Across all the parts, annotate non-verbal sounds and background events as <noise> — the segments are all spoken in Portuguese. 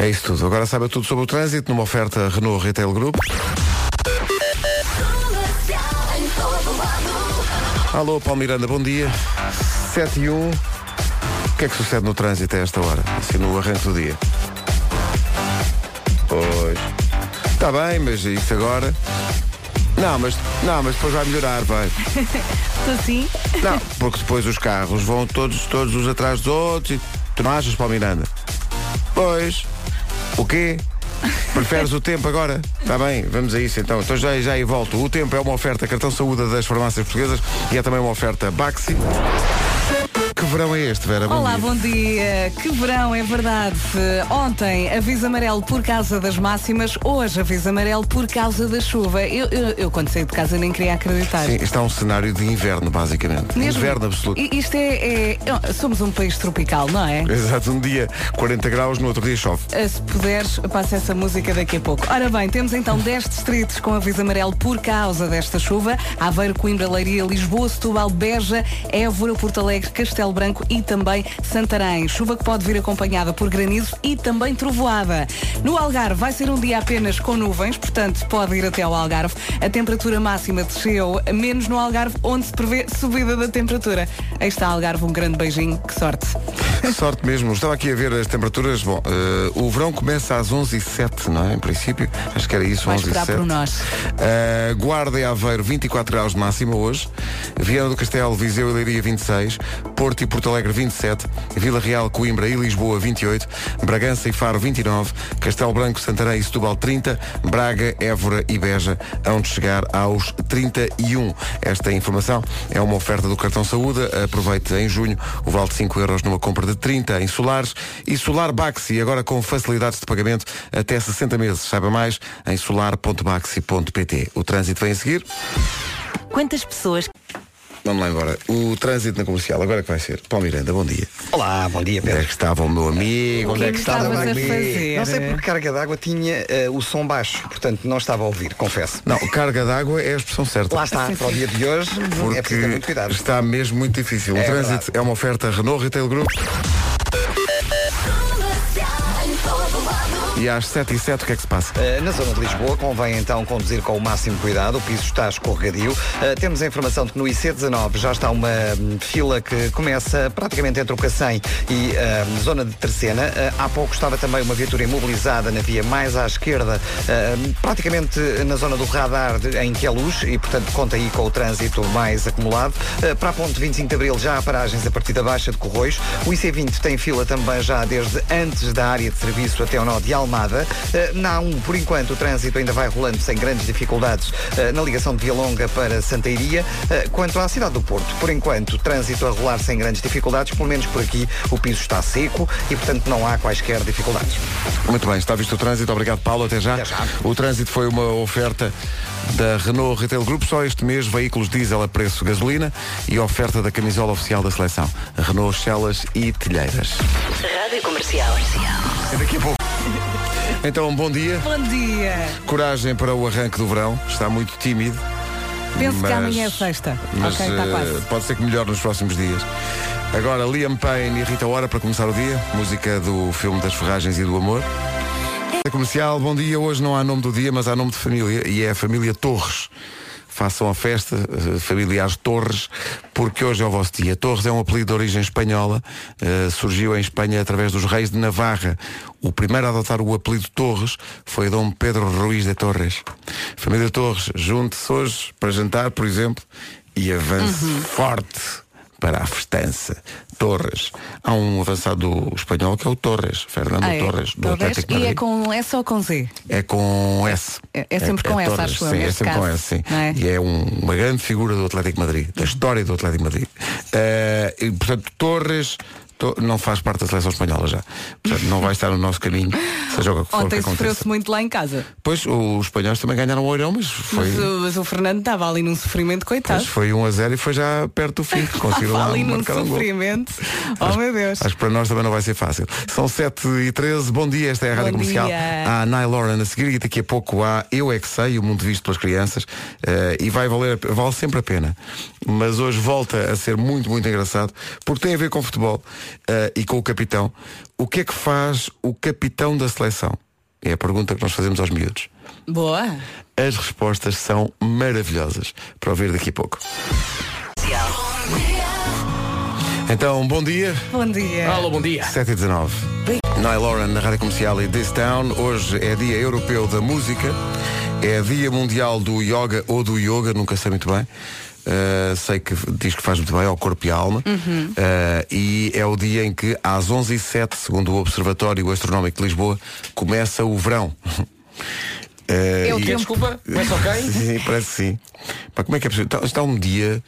É isso tudo. Agora saiba tudo sobre o trânsito numa oferta Renault Retail Group. Alô, Paulo Miranda, bom dia. 7 e 1. O que é que sucede no trânsito a esta hora? Assim no arranque do dia. Pois. Está bem, mas isso agora. Não, mas, não, mas depois vai melhorar, vai. <laughs> Estou sim? Não, porque depois os carros vão todos, todos uns atrás dos outros e tu não achas, Paulo Miranda? Pois. O quê? Preferes o <laughs> tempo agora? Está bem, vamos a isso então. Então já, já aí volto. O tempo é uma oferta cartão saúde das farmácias portuguesas e é também uma oferta Baxi. Que verão é este, Vera? Olá, dia. bom dia. Que verão, é verdade. Ontem aviso amarelo por causa das máximas, hoje aviso amarelo por causa da chuva. Eu, eu, eu quando saí de casa nem queria acreditar. Sim, está um cenário de inverno, basicamente. Mesmo? Inverno absoluto. I- Isto é, é- Somos um país tropical, não é? Exato, um dia 40 graus, no outro dia chove. Uh, Se puderes, passa essa música daqui a pouco. Ora bem, temos então 10 distritos com aviso amarelo por causa desta chuva. Aveiro, Coimbra, Leiria, Lisboa, Setúbal, Beja, Évora, Porto Alegre, Castelo Branco e também Santarém. Chuva que pode vir acompanhada por granizo e também trovoada. No Algarve vai ser um dia apenas com nuvens, portanto pode ir até ao Algarve. A temperatura máxima desceu, menos no Algarve, onde se prevê subida da temperatura. Aí está Algarve, um grande beijinho, que sorte. Que sorte mesmo. Estava aqui a ver as temperaturas. Bom, eh, o verão começa às 11h07, não é? Em princípio. Acho que era isso, Vai 11 esperar por nós. Uh, Guarda e Aveiro 24 graus de máxima hoje, Viana do Castelo, Viseu e Leiria 26, Porto e Porto Alegre 27, Vila Real, Coimbra e Lisboa 28, Bragança e Faro 29, Castelo Branco, Santarém e Setúbal 30, Braga, Évora e Beja hão de chegar aos 31. Esta informação é uma oferta do cartão Saúde. Aproveite em junho o vale de 5 euros numa compra de 30 em solares e Solar Baxi, agora com facilidades de pagamento até 60 meses. Saiba mais em solar.baxi.pt. O trânsito vem a seguir. Quantas pessoas Vamos lá embora. O trânsito na comercial, agora é que vai ser. Paulo Miranda, bom dia. Olá, bom dia, Onde é Pedro. que estava o meu amigo? O que Onde é é que estava o meu amigo? Não sei porque carga d'água tinha eh, o som baixo, portanto não estava a ouvir, confesso. Não, carga d'água é a expressão certa. Lá está, para o dia de hoje é preciso ter Porque muito cuidado. está mesmo muito difícil. É o trânsito verdade. é uma oferta Renault Retail Group. E às 7 e 7 o que é que se passa? Uh, Na zona de Lisboa convém então conduzir com o máximo cuidado, o piso está escorregadio. Uh, temos a informação de que no IC19 já está uma hum, fila que começa praticamente entre o Cacém e a zona de Terceira. Uh, há pouco estava também uma viatura imobilizada na via mais à esquerda, uh, praticamente na zona do radar em que é luz e portanto conta aí com o trânsito mais acumulado. Para a ponte 25 de Abril já há paragens a partir da Baixa de Corroios. O IC20 tem fila também já desde antes da área de serviço até ao nó de Almada. Eh, na A1, por enquanto, o trânsito ainda vai rolando sem grandes dificuldades eh, na ligação de Via Longa para Santeiria. Eh, quanto à cidade do Porto, por enquanto, trânsito a rolar sem grandes dificuldades, pelo menos por aqui o piso está seco e, portanto, não há quaisquer dificuldades. Muito bem, está visto o trânsito. Obrigado, Paulo. Até já. Até já. O trânsito foi uma oferta da Renault Retail Group. Só este mês, veículos diesel a preço gasolina e oferta da camisola oficial da seleção. Renault, Chelas e Telheiras. Rádio Comercial. É daqui a pouco. Então, bom dia. Bom dia. Coragem para o arranque do verão. Está muito tímido. Penso que mas- amanhã é sexta. Mas ok, está eh, quase. pode ser que melhore nos próximos dias. Agora, Liam Payne e Rita Ora para começar o dia. Música do filme das ferragens e do amor. Comercial, bom dia. Hoje não há nome do dia, mas há nome de família e é a família Torres. Façam a festa, eh, familiares Torres, porque hoje é o vosso dia. Torres é um apelido de origem espanhola, eh, surgiu em Espanha através dos reis de Navarra. O primeiro a adotar o apelido Torres foi Dom Pedro Ruiz de Torres. Família Torres, junte-se hoje para jantar, por exemplo, e avance forte para a festança. Torres. Há um avançado espanhol que é o Torres, Fernando Ah, é? Torres, do Torres? Atlético E Madrid. é com S ou com Z? É com S. É- é sempre com S, Torres, acho eu, sim, é neste sempre com caso, S, sim. é? E é um- uma grande figura do Atlético Madrid, da história do Atlético Madrid. Eh, e, portanto, Torres to- não faz parte da seleção espanhola já. Portanto, não vai estar no nosso caminho, seja o que for Ontem sofreu-se muito lá em casa. Pois, os espanhóis também ganharam o oirão, mas foi... Mas, o- mas o Fernando estava ali num sofrimento, coitado. Pois foi 1 a 0 e foi já perto do fim. <laughs> Conseguiram lá ali num marcar um sofrimento. Oh meu Deus. Acho que para nós também não vai ser fácil. São 7 e 13 bom dia, esta é a Rádio Bom Comercial. dia. Há a Lauren a seguir e daqui a pouco há Eu É Que Sei, o mundo visto pelas crianças, eh, e vai valer, vale sempre a pena. Mas hoje volta a ser muito, muito engraçado, porque tem a ver com futebol eh, e com o capitão. O que é que faz o capitão da seleção? É a pergunta que nós fazemos aos miúdos. Boa. As respostas são maravilhosas para ouvir daqui a pouco. Então, bom dia. Bom dia. Alô, bom dia. 7 e 19. Niall Lauren na Rádio Comercial e This Town. Hoje é Dia Europeu da Música. É Dia Mundial do Yoga ou do Yoga, nunca sei muito bem. Uh, sei que diz que faz muito bem ao corpo e à alma. Uh, e é o dia em que, às 11h07, segundo o Observatório Astronómico de Lisboa, começa o verão. Uh, <laughs> É o e- Que, desculpa? Começa ok? <laughs> Sim, parece que sim. Pá, como é que é possível? Está, está um dia.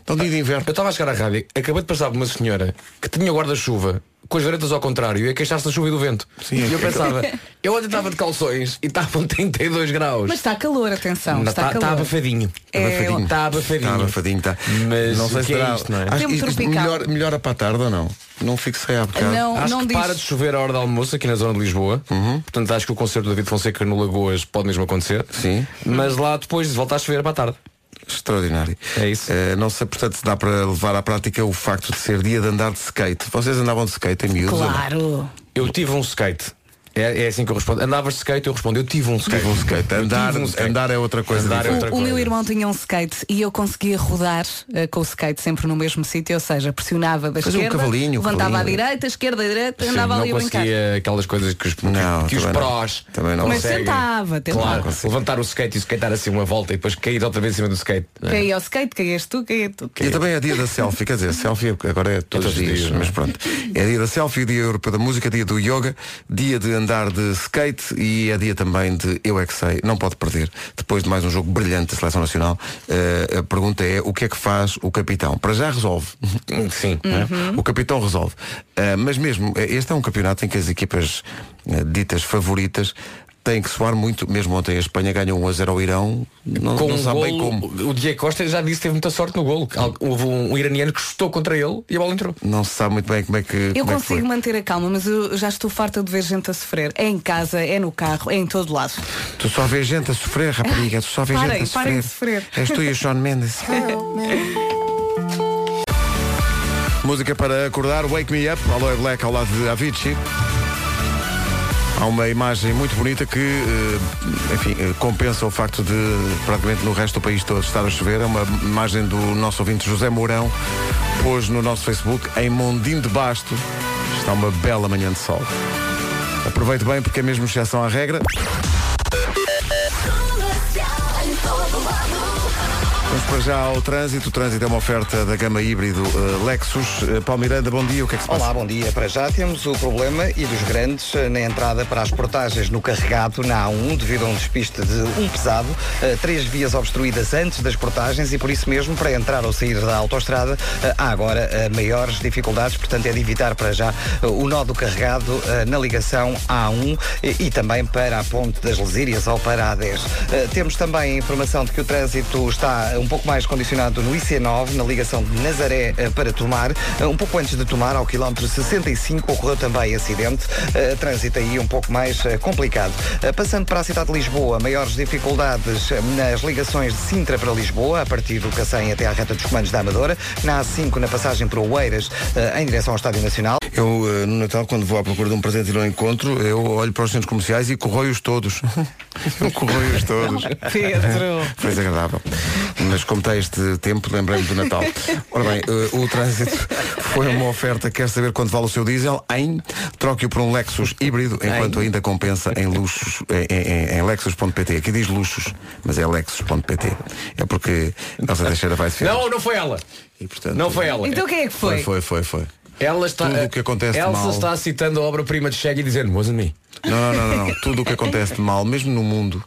Está um dia de inverno. Eu estava a chegar à rádio, acabei de passar por uma senhora que tinha guarda-chuva com as varetas ao contrário e a queixar-se da chuva e do vento. Sim, e eu é- pensava, eu ontem estava de calções e estavam <laughs> 32 graus. Mas está calor, atenção. Não, está Está calor. abafadinho. É, Abafadinho. Está abafadinho. Está abafadinho, está. Mas não sei se que é isto, não é? Acho que isto tropical. melhora, melhora para a tarde ou não? Não fixei há bocado. Não, Acho não que diz. para de chover a hora do almoço aqui na zona de Lisboa. Portanto, acho que o concerto do David Fonseca no Lagoas pode mesmo acontecer. Sim. Mas lá depois volta a chover para a tarde. Extraordinário. É isso. Eh, não sei, portanto, se dá para levar à prática o facto de ser dia de andar de skate. Vocês andavam de skate em miúdos? Claro. Eu tive um skate. É, é assim que eu respondo. Andavas de skate, eu respondo, eu tive um skate. Tive um skate. Andar, tive um skate. andar é outra coisa. Andar é outra O, o coisa. meu irmão tinha um skate e eu conseguia rodar eh, com o skate sempre no mesmo sítio, ou seja, pressionava da Fazia um esquerda, cavalinho, um levantava à cavalinho. direita, esquerda, direita, Sim, andava não ali a brincar. conseguia aquelas coisas que os, que, Não, que os também não. prós Também não. Mas conseguem. tentava, tentava. Claro, levantar o skate e skatear assim uma volta e depois cair outra vez em cima do skate. é? Caí ao skate, caías tu, caía tu. E também é dia da selfie, quer dizer, selfie agora é todos, os dias, é? mas pronto. É dia da selfie, dia europeu da música, dia do yoga, dia de andar de skate e é dia também de Eu é que sei, não pode perder. Depois de mais um jogo brilhante da Seleção Nacional, eh, a pergunta é o que é que faz o capitão? Para já resolve. <laughs> Sim. é? O capitão resolve. Ah, mas mesmo, eh, este é um campeonato em que as equipas ditas favoritas têm que soar muito. Mesmo ontem a Espanha ganhou 1 a 0 ao Irão. Não, Com não um sabe bem como. o Diego Costa já disse que teve muita sorte no golo. Houve um, um iraniano que chutou contra ele e a bola entrou. Não se sabe muito bem como é que. Eu como é que foi. consigo manter a calma, mas eu já estou farta de ver gente a sofrer. É em casa, é no carro, é em todo lado. Tu só vês gente a sofrer, rapariga, tu só vês Parem, gente a parem sofrer. de sofrer. És tu e o Sean <laughs> Mendes. Música para acordar, Wake Me Up, Aloe Black ao lado de Avicii. Há uma imagem muito bonita que, eh, enfim, eh, compensa o facto de praticamente no resto do país todo estar a chover. É uma imagem do nosso ouvinte José Mourão, pôs no nosso Facebook, em Mondim de Basto, está uma bela manhã de sol. Aproveite bem porque é mesmo exceção à regra. Vamos para já ao trânsito. O trânsito é uma oferta da gama híbrido eh, Lexus. Uh, Paulo Miranda, bom dia. O que é que se passa? Olá, bom dia. Para já temos o problema e dos grandes eh, na entrada para as portagens no carregado na A1 devido a um despiste de um pesado, eh, três vias obstruídas antes das portagens e por isso mesmo para entrar ou sair da autoestrada eh, há agora eh, maiores dificuldades, portanto é de evitar para já eh, o nó do carregado eh, na ligação A1 e, e também para a ponte das Lesírias ou para a A10. Eh, Temos também a informação de que o trânsito está um pouco mais condicionado no IC9, na ligação de Nazaré eh, para Tomar. Eh, Um pouco antes de Tomar, ao quilómetro 65, ocorreu também acidente. Eh, Trânsito aí um pouco mais eh, complicado. Eh, Passando para a cidade de Lisboa, maiores dificuldades eh, nas ligações de Sintra para Lisboa, a partir do Cacém até à reta dos comandos da Amadora. Na A5, na passagem por Oeiras, eh, em direção ao Estádio Nacional. Eu, eh, no Natal, quando vou à procura de um presente e não encontro, eu olho para os centros comerciais e corroio-os todos. <laughs> eu corroio-os todos. <laughs> Pedro. Foi desagradável. Mas como está este tempo, lembrei-me do Natal. <laughs> Ora bem, eh, o trânsito foi uma oferta. Quer saber quanto vale o seu diesel? Em troque-o por um Lexus híbrido, enquanto ainda compensa em luxos, em, em, em lexus.pt. Aqui diz luxos, mas é lexus.pt. É porque Elsa Teixeira vai se Não, não foi ela. E, portanto, Não foi ela. Então quem é que foi? Foi, foi, foi, foi. Ela está, Tudo o que acontece de Elsa mal. está citando a obra-prima de Shaggy dizendo, wasn't me. Não, não, não, não, não. Tudo o que acontece de mal, mesmo no mundo,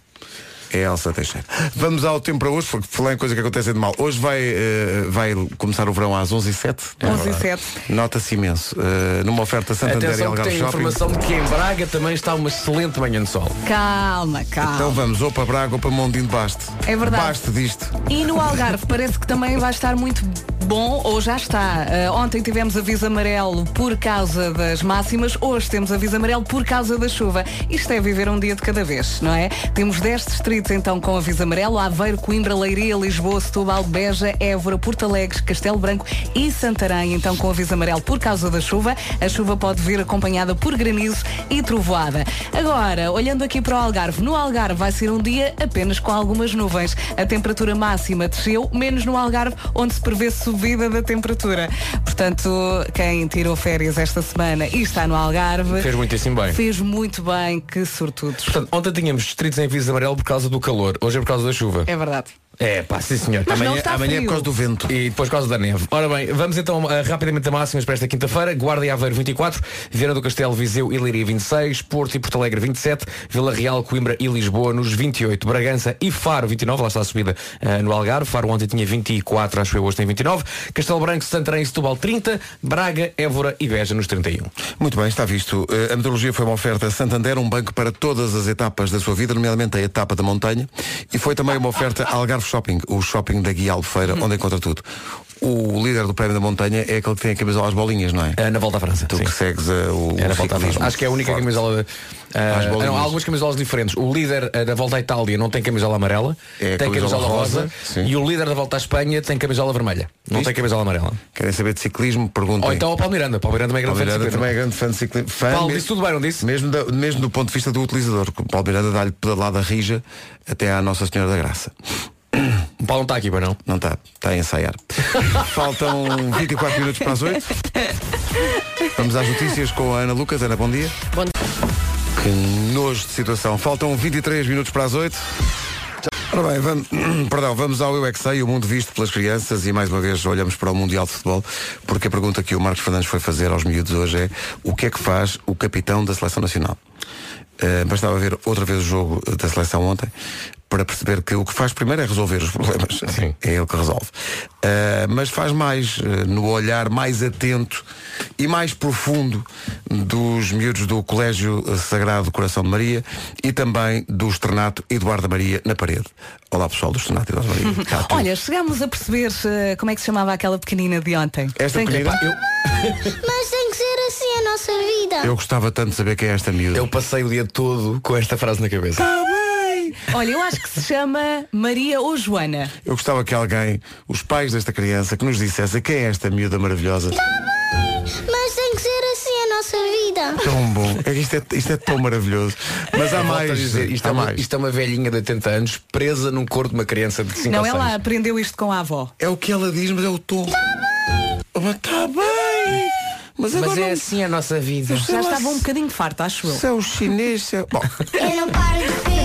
é Elsa Teixeira. Vamos ao tempo para hoje, porque falar em coisa que acontece de mal. Hoje vai, eh, vai começar o verão às 11h07. 11 e 7. Nota-se imenso. Eh, numa oferta Santander e Atenção que Algarve tem Shopping. informação de que em Braga também está uma excelente manhã de sol. Calma, calma. Então vamos, ou para Braga ou para Mondinho de Baste. É verdade. Baste disto. E no <laughs> Algarve parece que também vai estar muito bom ou já está. Uh, ontem tivemos aviso amarelo por causa das máximas, hoje temos aviso amarelo por causa da chuva. Isto é viver um dia de cada vez, não é? Temos 10 distritos então com aviso amarelo: Aveiro, Coimbra, Leiria, Lisboa, Setúbal, Beja, Évora, Porto Alegre, Castelo Branco e Santarém, então com aviso amarelo por causa da chuva. A chuva pode vir acompanhada por granizo e trovoada. Agora, olhando aqui para o Algarve, no Algarve vai ser um dia apenas com algumas nuvens. A temperatura máxima desceu, menos no Algarve, onde se prevê subida da temperatura. Portanto, quem tirou férias esta semana e está no Algarve. Fez muitíssimo bem. Fez muito bem, que sortudos. Portanto, ontem tínhamos distritos em aviso amarelo por causa do calor, hoje é por causa da chuva. É verdade. É, pá, sim senhor. Mas não Amanhã, está amanhã é por causa do vento. E depois por causa da neve. Ora bem, vamos então uh, rapidamente a máximas para esta quinta-feira. Guarda e Aveiro 24, Viana do Castelo, Viseu e Leiria 26, Porto e Porto Alegre 27, Vila Real, Coimbra e Lisboa nos 28, Bragança e Faro 29, lá está a subida uh, no Algarve. Faro ontem tinha 24, acho que hoje tem 29. Castelo Branco, Santarém e Setúbal 30, Braga, Évora e Beja nos 31. Muito bem, está visto. Eh, A meteorologia foi uma oferta Santander, um banco para todas as etapas da sua vida, nomeadamente a etapa da montanha. E foi também uma oferta Algarve Shopping, o shopping da Guia Albufeira, onde encontra tudo. O líder do prémio da montanha é aquele que tem a camisola às bolinhas, não é? Uh, na volta à França. Tu sim. que segues eh, o, Era o a volta à França. Acho que é a única forte. camisola. Uh, não, há algumas camisolas diferentes. O líder uh, da volta à Itália não tem camisola amarela, É tem camisola camisola rosa, rosa, e o líder da volta à Espanha tem camisola vermelha. Não tem camisola amarela. Querem saber de ciclismo? Perguntem. Ou então o Paulo Miranda. Paulo Miranda também é grande Paulo fã de também é grande fã de ciclismo. Fã Paulo, mesmo- disse tudo bem, não disse? Mesmo, da- mesmo do ponto de vista do utilizador. O Paulo Miranda dá-lhe pedalada rija até à Nossa Senhora da Graça. O Paulo não está aqui, pois não? Não está, está a ensaiar. <laughs> Faltam 24 minutos para as 8. Vamos às notícias com a Ana Lucas. Ana, bom dia. Bom Que nojo de situação. Faltam 23 minutos para as 8. Ora bem, vamos, <coughs> perdão, vamos ao Eu é que Sei, o mundo visto pelas crianças e mais uma vez olhamos para o Mundial de Futebol porque a pergunta que o Marcos Fernandes foi fazer aos miúdos hoje é o que é que faz o capitão da Seleção Nacional? Uh, bastava ver outra vez o jogo da seleção ontem para perceber que o que faz primeiro é resolver os problemas. Sim. É ele que resolve. Uh, mas faz mais uh, no olhar mais atento e mais profundo dos miúdos do Colégio Sagrado Coração de Maria e também do Externato Eduardo Maria na parede. Olá pessoal do Externato Eduardo Maria. <laughs> Olha, chegámos a perceber eh, como é que se chamava aquela pequenina de ontem. Esta Tem que- pequenina, eu, <laughs> Mas tem que ser assim a nossa vida. eu gostava tanto de saber quem é esta miúda. Eu passei o dia todo com esta frase na cabeça. Olha, eu acho que se chama Maria ou Joana. Eu gostava que alguém, os pais desta criança, que nos dissesse quem é esta miúda maravilhosa. Mas tem que ser assim a nossa vida. Tão bom. É que isto é, isto é tão maravilhoso. Mas há mais. dizer, isto, há é uma, mais. isto é uma velhinha de 80 anos presa num corpo de uma criança de 5 Não, ou 6. ela aprendeu isto com a avó. É o que ela diz, mas é o tom. Mas está bem. Mas Mas é não- assim a nossa vida. Já lá estava um bocadinho farta, acho eu. Se é o chinês, se é... Bom, Eu não paro de perguntar.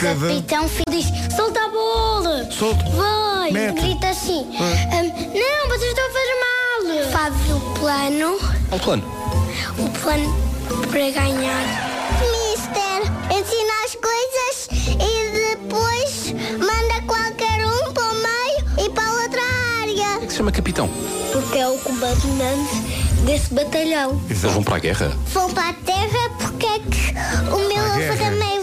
Cada- Capitão diz, solta a bola. Solta. Vai. Mete. Grita assim. "Hum, não, vocês estão a fazer mal. Faz o plano. Qual plano? O plano para ganhar. Mister, ensina as coisas e depois manda qualquer um para o meio e para a outra área. que se chama capitão? Porque é o comandante desse batalhão. Eles vão para a guerra. Vou para a terra porque é que o meu avô também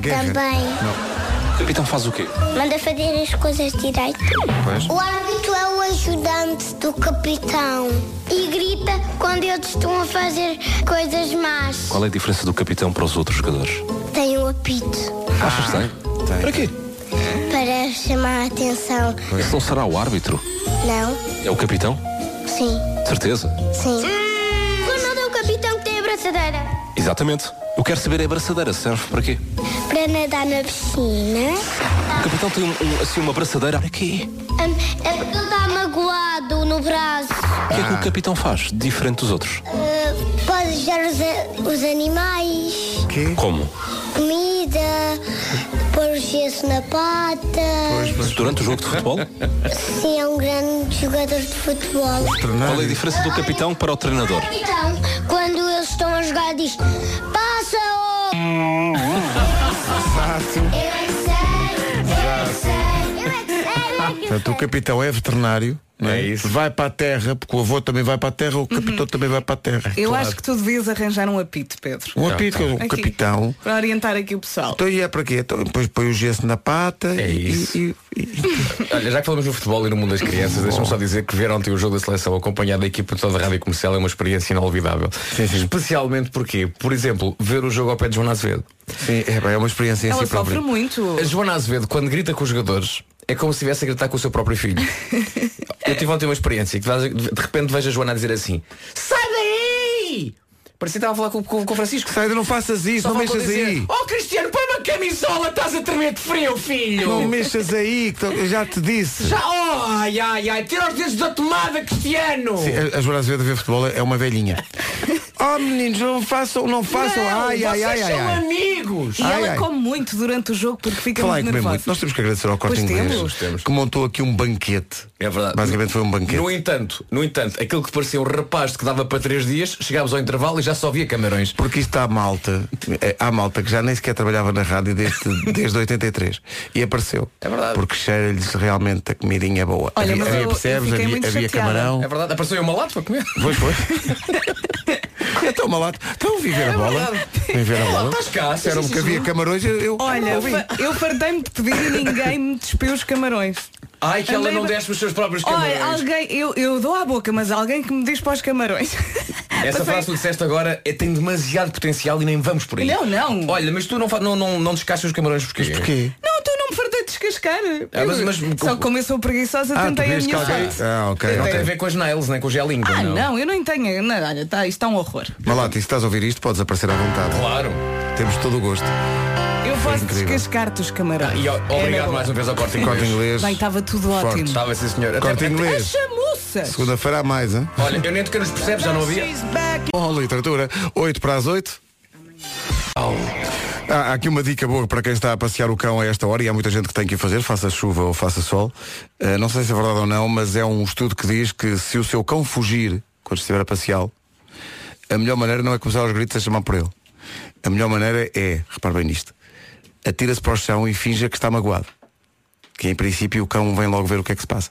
guerra. também. Não. O capitão faz o quê? Manda fazer as coisas direito. Pois. O árbitro é o ajudante do capitão e grita quando eles estão a fazer coisas más. Qual é a diferença do capitão para os outros jogadores? Tem um apito Achas que tem? tem. Para quê? para chamar a atenção. Esse não será o árbitro? Não? É o capitão? Sim, Certeza? sim. O capitão que tem a braçadeira. Exatamente. Eu quero saber, a braçadeira serve para quê? Para nadar na piscina. O capitão tem um- um- assim uma braçadeira para quê? Hum, é porque ele está magoado no braço. O que é que o capitão faz, diferente dos outros? Uh, pode ajudar os, os animais, Quê? Como? comida, pôr o gesso na pata. Durante o jogo de futebol? Sim, é um grande jogador de futebol. Qual é a diferença do capitão para o treinador? Então, quando eles estão a jogar, diz: Passa! -o! Fácil. Eu é que sei, eu é que sei, eu é que sei, eu Portanto, o capitão é veterinário. Não é? É isso. Vai para a terra, porque o avô também vai para a terra, o capitão também vai para a terra. Eu Claro. acho que tu devias arranjar um apito, Pedro. Um apito, o Aqui. capitão. Para orientar aqui o pessoal. Então e é para quê? Então, depois põe o gesso na pata É e, isso. e- e- <laughs> Olha, já que falamos no futebol e no mundo das crianças, deixa-me só dizer que ver ontem o jogo da seleção acompanhado da equipa toda da rádio comercial é uma experiência inolvidável. Especialmente porque, por exemplo, ver o jogo ao pé de Joana Azevedo. sim, é, é uma experiência em Ela si própria. sofre muito. A Joana Azevedo, quando grita com os jogadores, é como se estivesse a gritar com o seu próprio filho. <laughs> Eu tive ontem uma experiência que de repente vejo a Joana a dizer assim Sai daí! Parecia que estava a falar com, com, com o Francisco. Sai, não faças isso, Só não mexas dizer, aí. Oh Cristiano, põe uma camisola, estás a tremer de frio, filho! Não mexas aí, que eu já te disse. Já, oh, ai, ai, ai, tira os dedos da tomada, Cristiano! Sim, a, a Joana Azevedo a ver futebol é uma velhinha. <laughs> oh meninos, não façam, não façam. Não, ai, ai, ai, ai, são ai. amigos! E Ai, ela ai. come muito durante o jogo porque fica Falar em muito comer nervosa. muito. Nós temos que agradecer ao Corte Pois Inglês temos. Temos. que montou aqui um banquete. É verdade. Basicamente foi um banquete. No entanto, no entanto, aquilo que parecia um rapaz que dava para três dias, chegámos ao intervalo e já só via camarões. Porque isto há malta, é, há malta que já nem sequer trabalhava na rádio desde, <laughs> desde 83 e apareceu. É verdade. Porque cheira-lhes realmente a comidinha boa. Olha, havia, mas havia percebes, havia, muito havia camarão. É verdade, apareceu uma lata para comer. Pois foi. <laughs> então malato. Então viver a bola. verdade. Viver a bola. estás cá, Era um que havia camarões, eu, eu Olha, eu fartei-me de pedir e ninguém me despiu os camarões. Ai, que ela não desce os seus próprios camarões. Olha, alguém, eu, eu dou à boca, mas alguém que me diz para os camarões. <laughs> Essa Passei- frase que disseste agora é, tem demasiado potencial e nem vamos por aí. Não, não. Olha, mas tu não, não, não, não os camarões porquê? Porquê? Não, descascar. Ah, mas- mas- Só que como eu sou preguiçosa, Ah, tentei a minha alguém. Ah, ok. Não tem a ver com as nails, nem com o gelinho. Ah, não. não, eu não tenho. Não, olha, tá, isto é um horror. Malato, e se estás a ouvir isto, podes aparecer à vontade. Claro. Temos todo o gosto. Eu posso incrível. descascar-te os camarões. E ó, É na obrigado mais uma vez ao corte Corte inglês. inglês. Bem, estava tudo Forte. ótimo. Estava sim, senhor. Corte até- inglês. Segunda-feira há mais, hein? Olha, eu nem toquei nos percebes, já não havia. Bom, literatura, 8 para as 8. Há há aqui uma dica boa para quem está a passear o cão a esta hora e há muita gente que tem que fazer, faça chuva ou faça sol. Uh, não sei se é verdade ou não, mas é um estudo que diz que se o seu cão fugir quando estiver a passeá-lo, a melhor maneira não é começar aos gritos a chamar por ele. A melhor maneira é, repare bem nisto, atira-se para o chão e finja que está magoado. Que em princípio o cão vem logo ver o que é que se passa.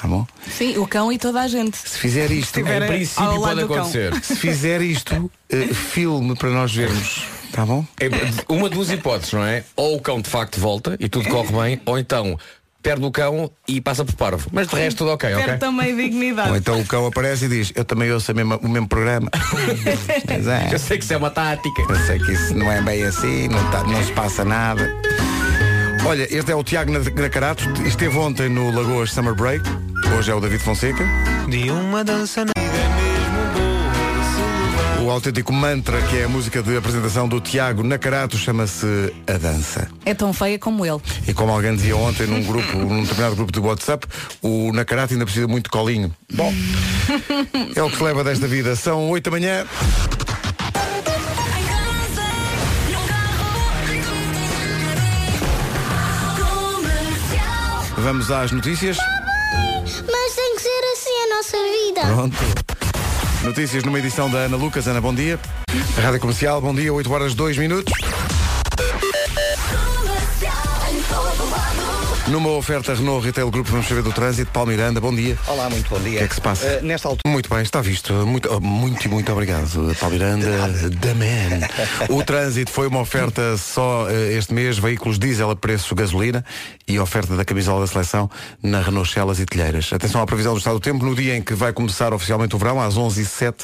Tá bom? Sim, o cão e toda a gente. Se fizer isto, Em princípio pode acontecer. <laughs> se fizer isto, eh, filme para nós vermos. Tá bom? É uma duas hipóteses, não é? Ou o cão de facto volta e tudo corre bem, ou então perde o cão e passa por parvo. Mas de resto tudo ok, ok? Perde também dignidade. Ou então o cão aparece e diz, eu também ouço a mesma- o mesmo programa. <laughs> Mas é, Eu sei que isso é uma tática. eu sei que isso não é bem assim, não, tá- não se passa nada. Olha, este é o Tiago Nacarato, esteve ontem no Lagoas Summer Break, hoje é o David Fonseca. De uma dança na O autêntico mantra, que é a música de apresentação do Tiago Nacarato, chama-se A Dança. É tão feia como ele. E como alguém dizia ontem num grupo, num determinado grupo de WhatsApp, o Nacarato ainda precisa muito de colinho. Bom, é o que se leva desta vida. São 8 da manhã. Vamos às notícias. Mas tem que ser assim a nossa vida. Pronto. Notícias numa edição da Ana Lucas. Ana, bom dia. Rádio Comercial, bom dia, 8 horas 2 minutos. Numa oferta Renault Retail Group, vamos saber do trânsito. Paulo Miranda, bom dia. Olá, muito bom dia. O que é que se passa? Eh, nesta altura. Muito bem, está visto. Muito, oh, muito e muito obrigado, Paulo Miranda. Da man. O trânsito foi uma oferta só eh, este mês, veículos diesel a preço gasolina e oferta da camisola da seleção na Renault Celas e Telheiras. Atenção à previsão do estado do tempo, no dia em que vai começar oficialmente o verão, às 11h07,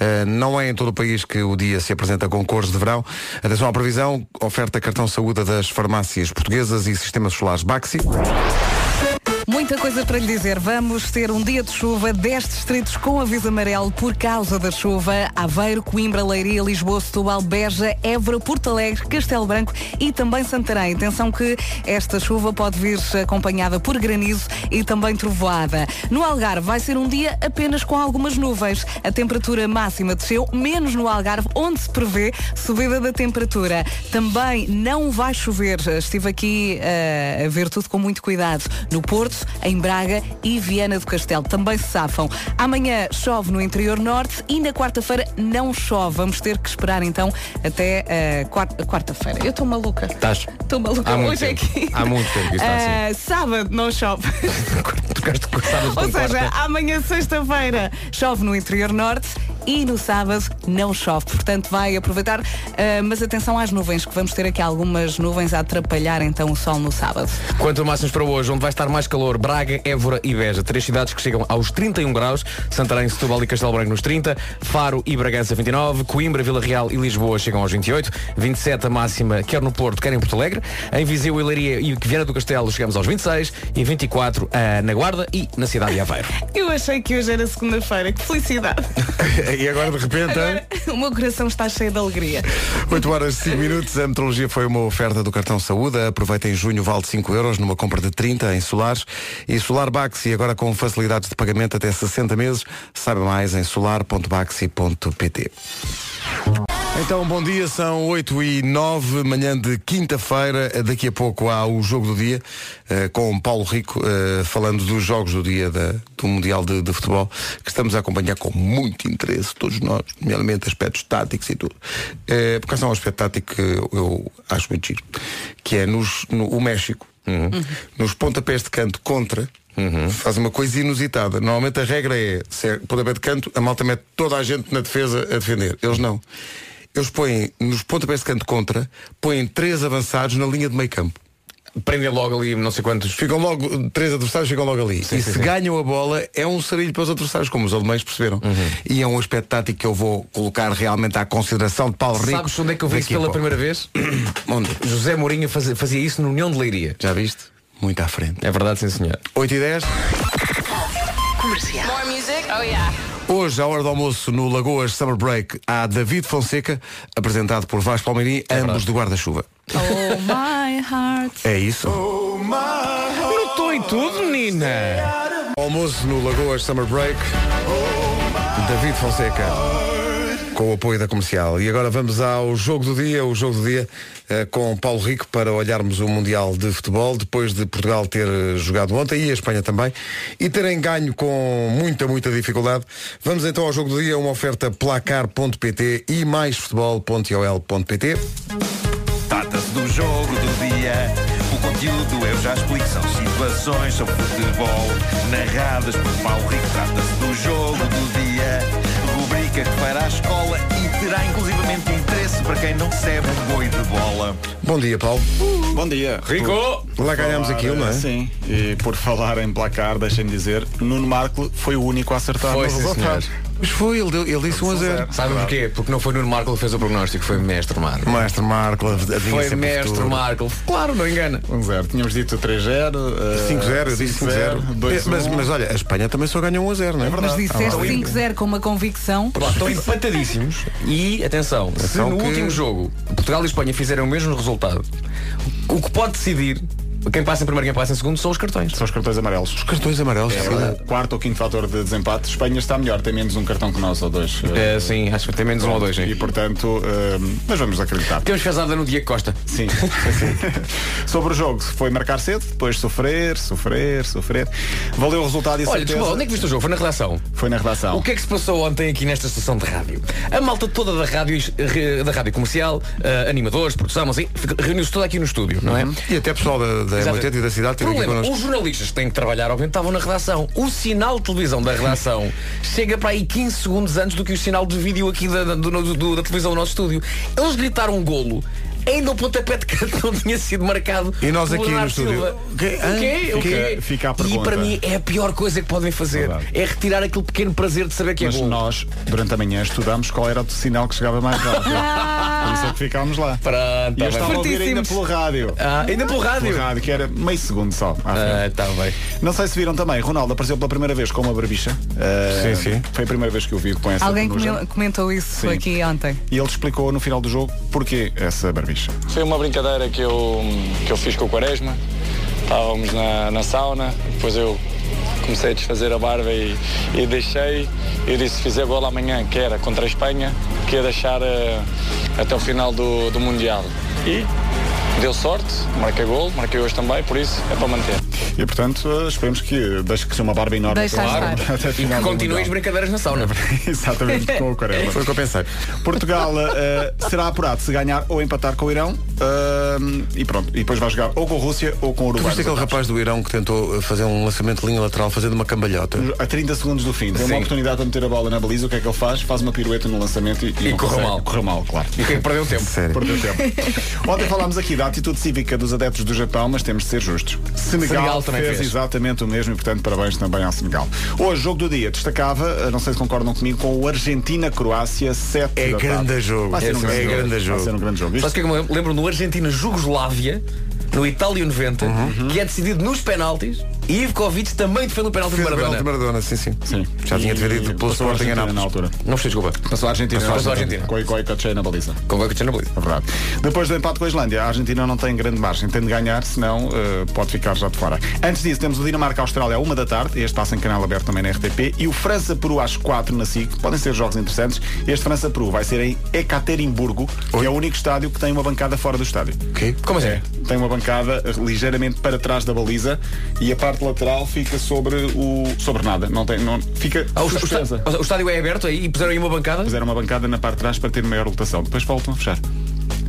eh, não é em todo o país que o dia se apresenta com cores de verão. Atenção à previsão, oferta cartão saúde das farmácias portuguesas e sistemas solares Baxi. Bye. Muita coisa para lhe dizer. Vamos ter um dia de chuva, 10 distritos com aviso amarelo por causa da chuva. Aveiro, Coimbra, Leiria, Lisboa, Setúbal, Beja, Évora, Porto Alegre, Castelo Branco e também Santarém. Atenção que esta chuva pode vir acompanhada por granizo e também trovoada. No Algarve vai ser um dia apenas com algumas nuvens. A temperatura máxima desceu, menos no Algarve, onde se prevê subida da temperatura. Também não vai chover. Estive aqui eh, a ver tudo com muito cuidado. No Porto, em Braga e Viana do Castelo. Também se safam. Amanhã chove no interior norte e na quarta-feira não chove. Vamos ter que esperar então até uh, quarta- quarta-feira. Eu estou maluca. Estás? Estou maluca Há hoje tempo. aqui. Há muito tempo que está assim. Ah, Sábado não chove. <laughs> Ou seja, amanhã sexta-feira chove no interior norte e no sábado não chove. Portanto, vai aproveitar. ah, mas atenção às nuvens, que vamos ter aqui algumas nuvens a atrapalhar então o sol no sábado. Quanto a máximas para hoje, onde vai estar mais calor, Braga, Évora e Beja. Três cidades que chegam aos 31 graus. Santarém, Setúbal e Castelo Branco nos 30. Faro e Bragança 29. Coimbra, Vila Real e Lisboa chegam aos 28. 27 a máxima, quer no Porto, quer em Porto Alegre. Em Viseu e Leiria e Viana do Castelo chegamos aos 26. E 24 ah, na Guarda e na cidade de Aveiro. <laughs> Eu achei que hoje era segunda-feira. Que felicidade. <laughs> e agora de repente, Agora, <laughs> o meu coração está cheio de alegria. 8 horas e 5 minutos, a metrologia foi uma oferta do cartão Saúde. Aproveita em junho, vale 5 euros numa compra de 30 em solares. E Solar Baxi, agora com facilidades de pagamento até 60 meses. Saiba mais em solar.baxi.pt. Então, bom dia, são 8 e 9, manhã de quinta-feira. Daqui a pouco há o Jogo do Dia, eh, com Paulo Rico, eh, falando dos Jogos do Dia da- do Mundial de, de Futebol, que estamos a acompanhar com muito interesse, todos nós, nomeadamente aspectos táticos e tudo. Eh, por causa de um aspecto tático que eu, acho muito giro, que é nos, no o México, nos pontapés de canto contra, faz uma coisa inusitada. Normalmente a regra é, se é pontapé de canto, a malta mete toda a gente na defesa a defender. Eles não. Eles põem, nos pontapés de canto contra, põem três avançados na linha de meio campo. Prendem logo ali não sei quantos. Ficam logo, três adversários ficam logo ali. Sim, e sim, se sim. ganham a bola, é um sarilho para os adversários, como os alemães perceberam. E é um aspecto tático que eu vou colocar realmente à consideração de Paulo Rico. Sabes onde é que eu vi isso pela primeira vez? <coughs> Onde? José Mourinho fazia, fazia isso no União de Leiria. Já viste? Muito à frente. É verdade, sim senhor. 8 e 10. Comercial. Hoje, à hora do almoço, no Lagoas Summer Break, há David Fonseca, apresentado por Vasco Palmeirim, ambos de guarda-chuva. Oh my heart. É isso. Não estou em tudo, menina! Almoço no Lagoas Summer Break. David Fonseca. Com o apoio da comercial. E agora vamos ao jogo do dia, o jogo do dia eh, com Paulo Rico para olharmos o Mundial de Futebol, depois de Portugal ter eh, jogado ontem e a Espanha também, e terem ganho com muita, muita dificuldade. Vamos então ao jogo do dia, uma oferta placar.pt e maisfutebol.ol.pt. Jogo do dia. O conteúdo eu já explico. São situações sobre futebol narradas por Paulo Rico. Trata-se do jogo do dia. Rubrica que fará a escola e terá inclusivamente interesse para quem não recebe um boi de bola. Bom dia, Paulo. Bom dia. Rico! Lá ganhamos Falar, aquilo, não é? Sim, e por falar em placar, deixem-me dizer, Nuno Marco foi o único a acertar Foi, no sim, resultado. Mas foi, ele, deu- ele disse 1 a 0. Sabe porquê? Porque não foi Nuno Marco que fez o prognóstico, foi Mestre Marco. Mestre Marco, Foi Mestre. Marco. Claro, não engana. 1-0. Tínhamos dito 3-0. eh, 5-0, eu disse 5-0. 2 Mas, mas olha, a Espanha também só ganhou 1 a 0, não é? Mas disseste Ah, 5-0 com uma convicção. Estão empatadíssimos. E, atenção, se no que- último jogo Portugal e Espanha fizerem o mesmo resultado, o que pode decidir quem passa em primeiro e quem passa em segundo são os cartões. São os cartões amarelos. Os cartões amarelos. É sim. verdade. Quarto ou quinto fator de desempate. Espanha está melhor, tem menos um cartão que nós, ou dois. É, sim, acho que tem menos um ou dois. E Hein? portanto, eh, mas vamos acreditar. Temos fezada no Diego Costa. Sim. <laughs> Sobre o jogo, foi marcar cedo, depois sofrer, sofrer, sofrer. Valeu o resultado e Olha, certeza. desculpa, onde é que viste o jogo? Foi na redação. Foi na redação. O que é que se passou ontem aqui nesta estação de rádio? A malta toda da rádio, eh, da rádio comercial, eh, animadores, produção, assim, reuniu-se toda aqui no estúdio, não é? E até pessoal da, da Exato. M80 e da cidade teve aqui Problema, connosco. os jornalistas que têm que trabalhar, obviamente, estavam na redação. O sinal de televisão da redação chega para aí 15 segundos antes do que o sinal de vídeo aqui da, da- do- do- da televisão do nosso estúdio. Eles gritaram um golo. Ainda o pontapé de canto não tinha sido marcado. E nós aqui no estúdio? Silva. O quê? O quê? Fica- a E para mim é a pior coisa que podem fazer. Verdade. É retirar aquele pequeno prazer de saber que é Mas golo. nós, durante a manhã, estudámos qual era o sinal que chegava mais rápido. <laughs> Por isso é que ficámos lá. Pronto, E eu tá estava a ouvir ainda pelo rádio. Ah, ainda pelo rádio. Pelo rádio, que era meio segundo só. frente. Ah, tá bem. Não sei se viram também, Ronaldo apareceu pela primeira vez com uma barbicha. Ah, Sim, sim. Foi a primeira vez que eu vi com essa Alguém comentou isso Sim. aqui ontem. E ele explicou no final do jogo porquê essa barbicha. Foi uma brincadeira que eu, que eu fiz com o Quaresma. Estávamos na, na sauna, depois eu comecei a desfazer a barba e, e deixei. Eu disse se fizer gol amanhã, que era contra a Espanha, que ia deixar eh, até o final do, do Mundial. E deu sorte, marquei gol, marquei hoje também, por isso é para manter. E portanto, eh, esperemos que deixe crescer uma barba enorme. Deixa claro, <laughs> até E que do continuem as brincadeiras na sauna. <laughs> Exatamente, com o Quaresma. Foi o que eu pensei. Portugal eh, <laughs> será apurado se ganhar ou empatar com o Irão eh, e pronto. E depois vai jogar ou com a Rússia ou com o Tu Uruguai. viste aquele rapaz do Irão que tentou uh, fazer um lançamento de linha lateral fazendo uma cambalhota? A 30 segundos do fim, tem uma oportunidade para meter a bola na baliza, o que é que ele faz? Faz uma pirueta no lançamento e, E não correu mal. Correu mal, claro. E quem perdeu tempo? Sério. Perdeu tempo. Ontem falámos aqui da atitude cívica dos adeptos do Japão, mas temos de ser justos. Senegal, Senegal também fez, fez. exatamente o mesmo e, portanto, parabéns também ao Senegal. Hoje, jogo do dia, destacava, eh, não sei se concordam comigo, com o Argentina-Croácia 7 É tarde. grande jogo. Vai ser um É grande jogo. grande Vai jogo. ser um grande jogo. O que é que me lembro? No Argentina-Jugoslávia, no Itália 90, que é decidido nos penaltis, e Ivkovic também defende o penalti de o penalti Maradona. de Maradona, sim, sim. Sim. Já tinha defendido pelo Sporting em Argentina Nápoles. na altura. Não fez desculpa. Passou a Argentina. Passou a Argentina. Com o Goicoechea na baliza. Com o Cristiano Ronaldo. É verdade. Depois do empate com a Islândia, a Argentina não tem grande margem. Tem de ganhar, senão eh, pode ficar já de fora. Antes disso, temos o Dinamarca-Austrália à uma da tarde. Este passa em canal aberto também na RTP. E o França-Peru às quatro na SIC. Podem ser jogos interessantes. Este França-Peru vai ser em Ekaterimburgo, que é o único estádio que tem uma bancada fora do estádio. Ok. Como assim? Tem uma bancada eh, ligeiramente para trás da baliza e a parte lateral fica sobre o. sobre nada. Não tem. Não, fica Ah, o, o o estádio é aberto aí e puseram aí uma bancada? Fizeram uma bancada na parte de trás para ter maior lotação. Depois voltam a fechar.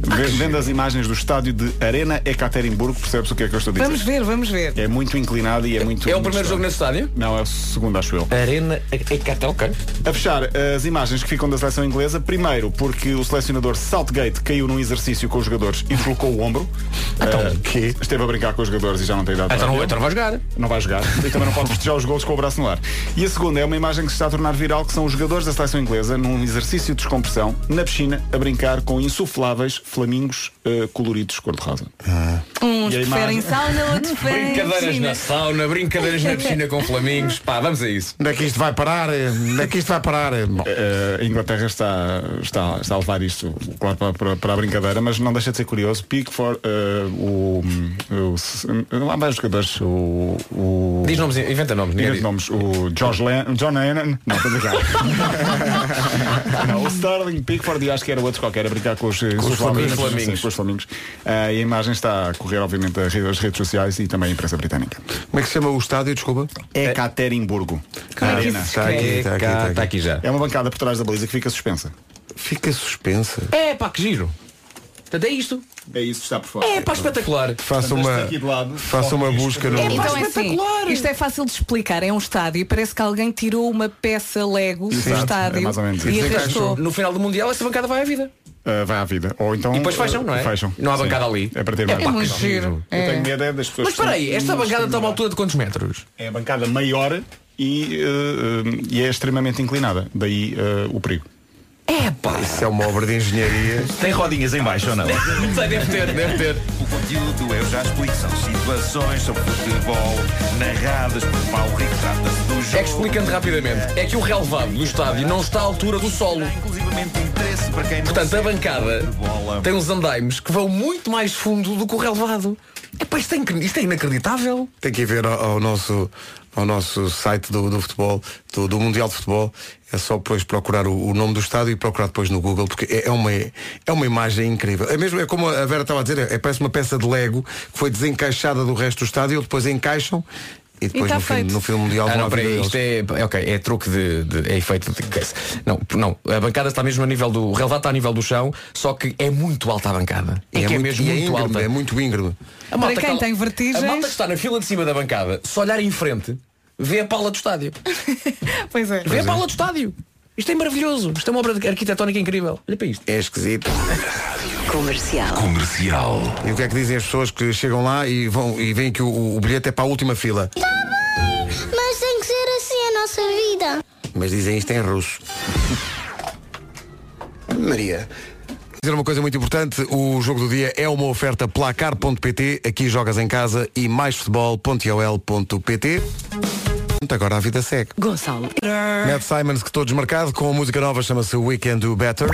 Ve- Vendo as imagens do estádio de Arena Ekaterimburgo, percebes o que é que eu estou a dizer? Vamos ver, vamos ver. É muito inclinado e é muito. É o primeiro jogo nesse estádio? Não, é o segundo, acho eu. Arena ok. A fechar as imagens que ficam da seleção inglesa, primeiro porque o selecionador Southgate caiu num exercício com os jogadores e deslocou o ombro. Então, Eh, quê? Esteve a brincar com os jogadores e já não tem idade. Então não, então não vai jogar. Não vai jogar. E também não pode festejar os gols com o braço no ar. E a segunda é uma imagem que se está a tornar viral, que são os jogadores da seleção inglesa, num exercício de descompressão, na piscina, a brincar com insufláveis flamingos eh, coloridos cor-de-rosa. Uns E preferem imagem? sauna, outros <laughs> preferem Brincadeiras na sauna, brincadeiras na piscina com flamingos. Pá, vamos a isso. Onde é que isto vai parar? Onde é que isto vai parar? Bom, Eh, a Inglaterra está, está, está a levar isto, claro, para, para, para a brincadeira, mas não deixa de ser curioso. Pickford, eh, o, o. Há vários jogadores, o. o Diz nomes, inventa nomes. diz. nomes, o George Len John Lennon, não, estou a <laughs> não, o Sterling Pickford e acho que era outro qualquer, a brincar com os, com os flamingos. Sim, com os flamingos. Ah, e a imagem está a correr, obviamente, as redes, as redes sociais e também a imprensa britânica. Como é que se chama o estádio, desculpa? Ekaterimburgo. É que Arena. Está aqui, está aqui, está está aqui. aqui já. É uma bancada por trás da baliza que fica suspensa. Fica suspensa. É pá, que giro. Portanto, é isto. É isso que está por fora. É pá, espetacular. Faça uma, este aqui de lado, faça uma busca no. de- Então é assim, isto é fácil de explicar. É um estádio e parece que alguém tirou uma peça Lego do Exato, estádio é mais ou menos e arrastou. No final do Mundial, essa bancada vai à vida. Ah, vai à vida. Ou então. E depois fecham, ah, não é? Fecham. Não há Sim. bancada ali. É para ter É mais. É muito que giro. Eu É. tenho medo é das pessoas. Mas espera aí, esta bancada está a uma altura de quantos metros? É a bancada maior e, eh, e é extremamente inclinada. Daí eh, o perigo. É pá. Isso é uma obra de engenharia. Tem rodinhas em baixo ou não? Sei, deve ter, deve ter. O conteúdo eu já explico, são situações sobre futebol, narradas por Paulo Rico, trata-se do jogo. É que explicando rapidamente, é que o relevado do estádio não está à altura do solo. Há inclusivamente interesse para quem não Portanto, a bancada tem uns andaimes que vão muito mais fundo do que o relevado. Epá, isto é, isto é inacreditável. Tem que ir ver ao, ao nosso, ao nosso site do, do futebol, do, do Mundial de Futebol. É só depois procurar o, o nome do estádio e procurar depois no Google, porque é, é uma, é uma imagem incrível. É mesmo, é como a Vera estava a dizer, é, parece uma peça de Lego que foi desencaixada do resto do estádio, eles depois encaixam e depois tá no, fim, no fim do Mundial Ah, não, peraí, isto é, ok, é truque de, de- é efeito de case. Não, não, a bancada está mesmo a nível do, o relevado está a nível do chão, só que é muito alta a bancada. É, E que é mesmo e é muito íngreme, alta. É muito íngreme. A Para que quem está- tem vertigens- A malta que está na fila de cima da bancada, se olhar em frente, vê a pala do estádio. <laughs> Pois é. Vê a pala do estádio. Isto é maravilhoso. Isto é uma obra de- arquitetónica incrível. Olha para isto. É esquisito. Comercial. Comercial. E o que é que dizem as pessoas que chegam lá e vão e veem que o, o bilhete é para a última fila? Tá bem, mas tem que ser assim a nossa vida. Mas dizem isto em russo. Maria. Dizer uma coisa muito importante, o jogo do dia é uma oferta placar.pt, aqui jogas em casa e maisfutebol.ol.pt. Agora a vida segue. Gonçalo. Matt Simons que estou desmarcado com a música nova chama-se We Can Do Better.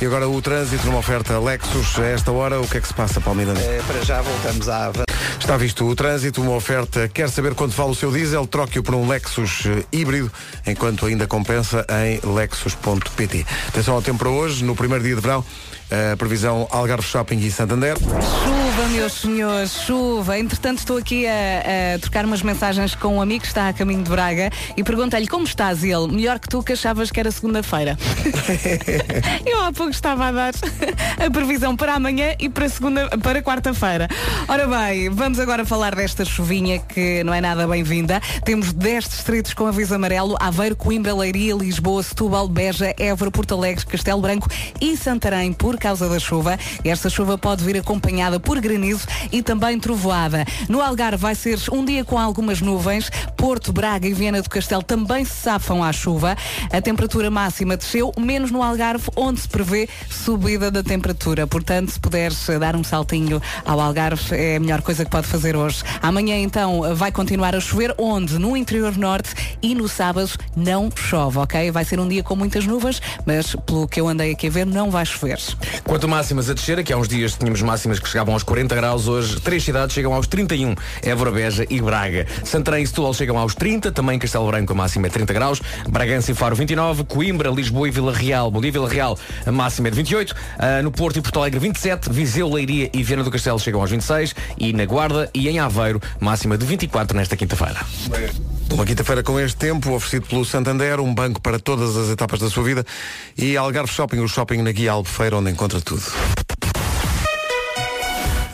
E agora o trânsito numa oferta Lexus. A esta hora, o que é que se passa, Palmeira? Eh, para já voltamos à Ava- Está visto o trânsito, uma oferta. Quer saber quanto vale o seu diesel? Troque-o por um Lexus eh, híbrido, enquanto ainda compensa em lexus.pt. Atenção ao tempo para hoje, no primeiro dia de verão, a previsão Algarve Shopping e Santander. Chuva, meus senhores, chuva. Entretanto, estou aqui a, a trocar umas mensagens com um amigo que está a caminho de Braga e perguntei-lhe como estás e ele, melhor que tu que achavas que era segunda-feira. <laughs> Eu há pouco estava a dar a previsão para amanhã e para segunda, para quarta-feira. Ora bem, vamos agora falar desta chuvinha que não é nada bem-vinda. Temos 10 distritos com aviso amarelo, Aveiro, Coimbra, Leiria, Lisboa, Setúbal, Beja, Évora, Porto Alegre, Castelo Branco e Santarém por causa da chuva. Esta chuva pode vir acompanhada por granizo e também trovoada. No Algarve vai ser um dia com algumas nuvens. Porto, Braga e Viana do Castelo também se safam à chuva. A temperatura máxima desceu, menos no Algarve, onde se prevê subida da temperatura. Portanto, se puderes dar um saltinho ao Algarve, é a melhor coisa que pode fazer hoje. Amanhã, então, vai continuar a chover, onde? No interior norte e no sábado não chove, ok? Vai ser um dia com muitas nuvens, mas pelo que eu andei aqui a ver, não vai chover. Quanto máximas a descer, aqui há uns dias tínhamos máximas que chegavam aos 40 graus, hoje três cidades chegam aos 31, Évora, Beja e Braga. Santarém e Setúbal chegam aos 30, também Castelo Branco a máxima é 30 graus, Bragança e Faro 29, Coimbra, Lisboa e Vila Real, Bom dia Vila Real, a máxima é de 28, ah, no Porto e Porto Alegre 27, Viseu, Leiria e Viana do Castelo chegam aos 26 e na Guarda e em Aveiro, máxima de 24 nesta quinta-feira. Uma quinta-feira com este tempo, oferecido pelo Santander, um banco para todas as etapas da sua vida, e Algarve Shopping, o shopping na Guia Albufeira, onde encontra tudo.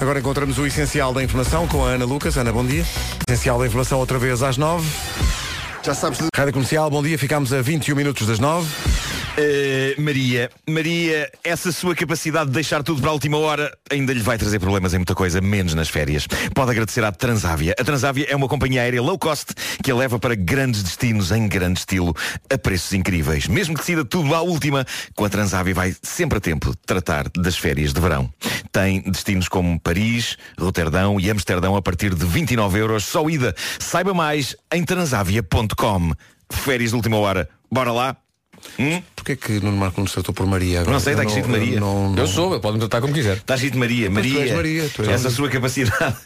Agora encontramos o essencial da informação com a Ana Lucas. Ana, bom dia. Essencial da informação outra vez às nove. Já sabes. Rádio Comercial, bom dia. Ficámos a 21 minutos das nove. Uh, Maria, Maria, essa sua capacidade de deixar tudo para a última hora ainda lhe vai trazer problemas em muita coisa, menos nas férias. Pode agradecer à Transávia. A Transávia é uma companhia aérea low cost que a leva para grandes destinos em grande estilo, a preços incríveis. Mesmo que decida tudo à última, com a Transávia vai sempre a tempo de tratar das férias de verão. Tem destinos como Paris, Roterdão e Amsterdão a partir de 29 euros, só ida. Saiba mais em transavia.com. Férias de última hora. Bora lá? Hum? Porquê que Nuno Marco nos tratou por Maria agora? Não sei, está Eu escrito Maria. não- não- Eu sou, pode-me tratar como quiser. Está escrito Maria. Mas tu Maria. és Maria, tu és essa Maria. sua capacidade.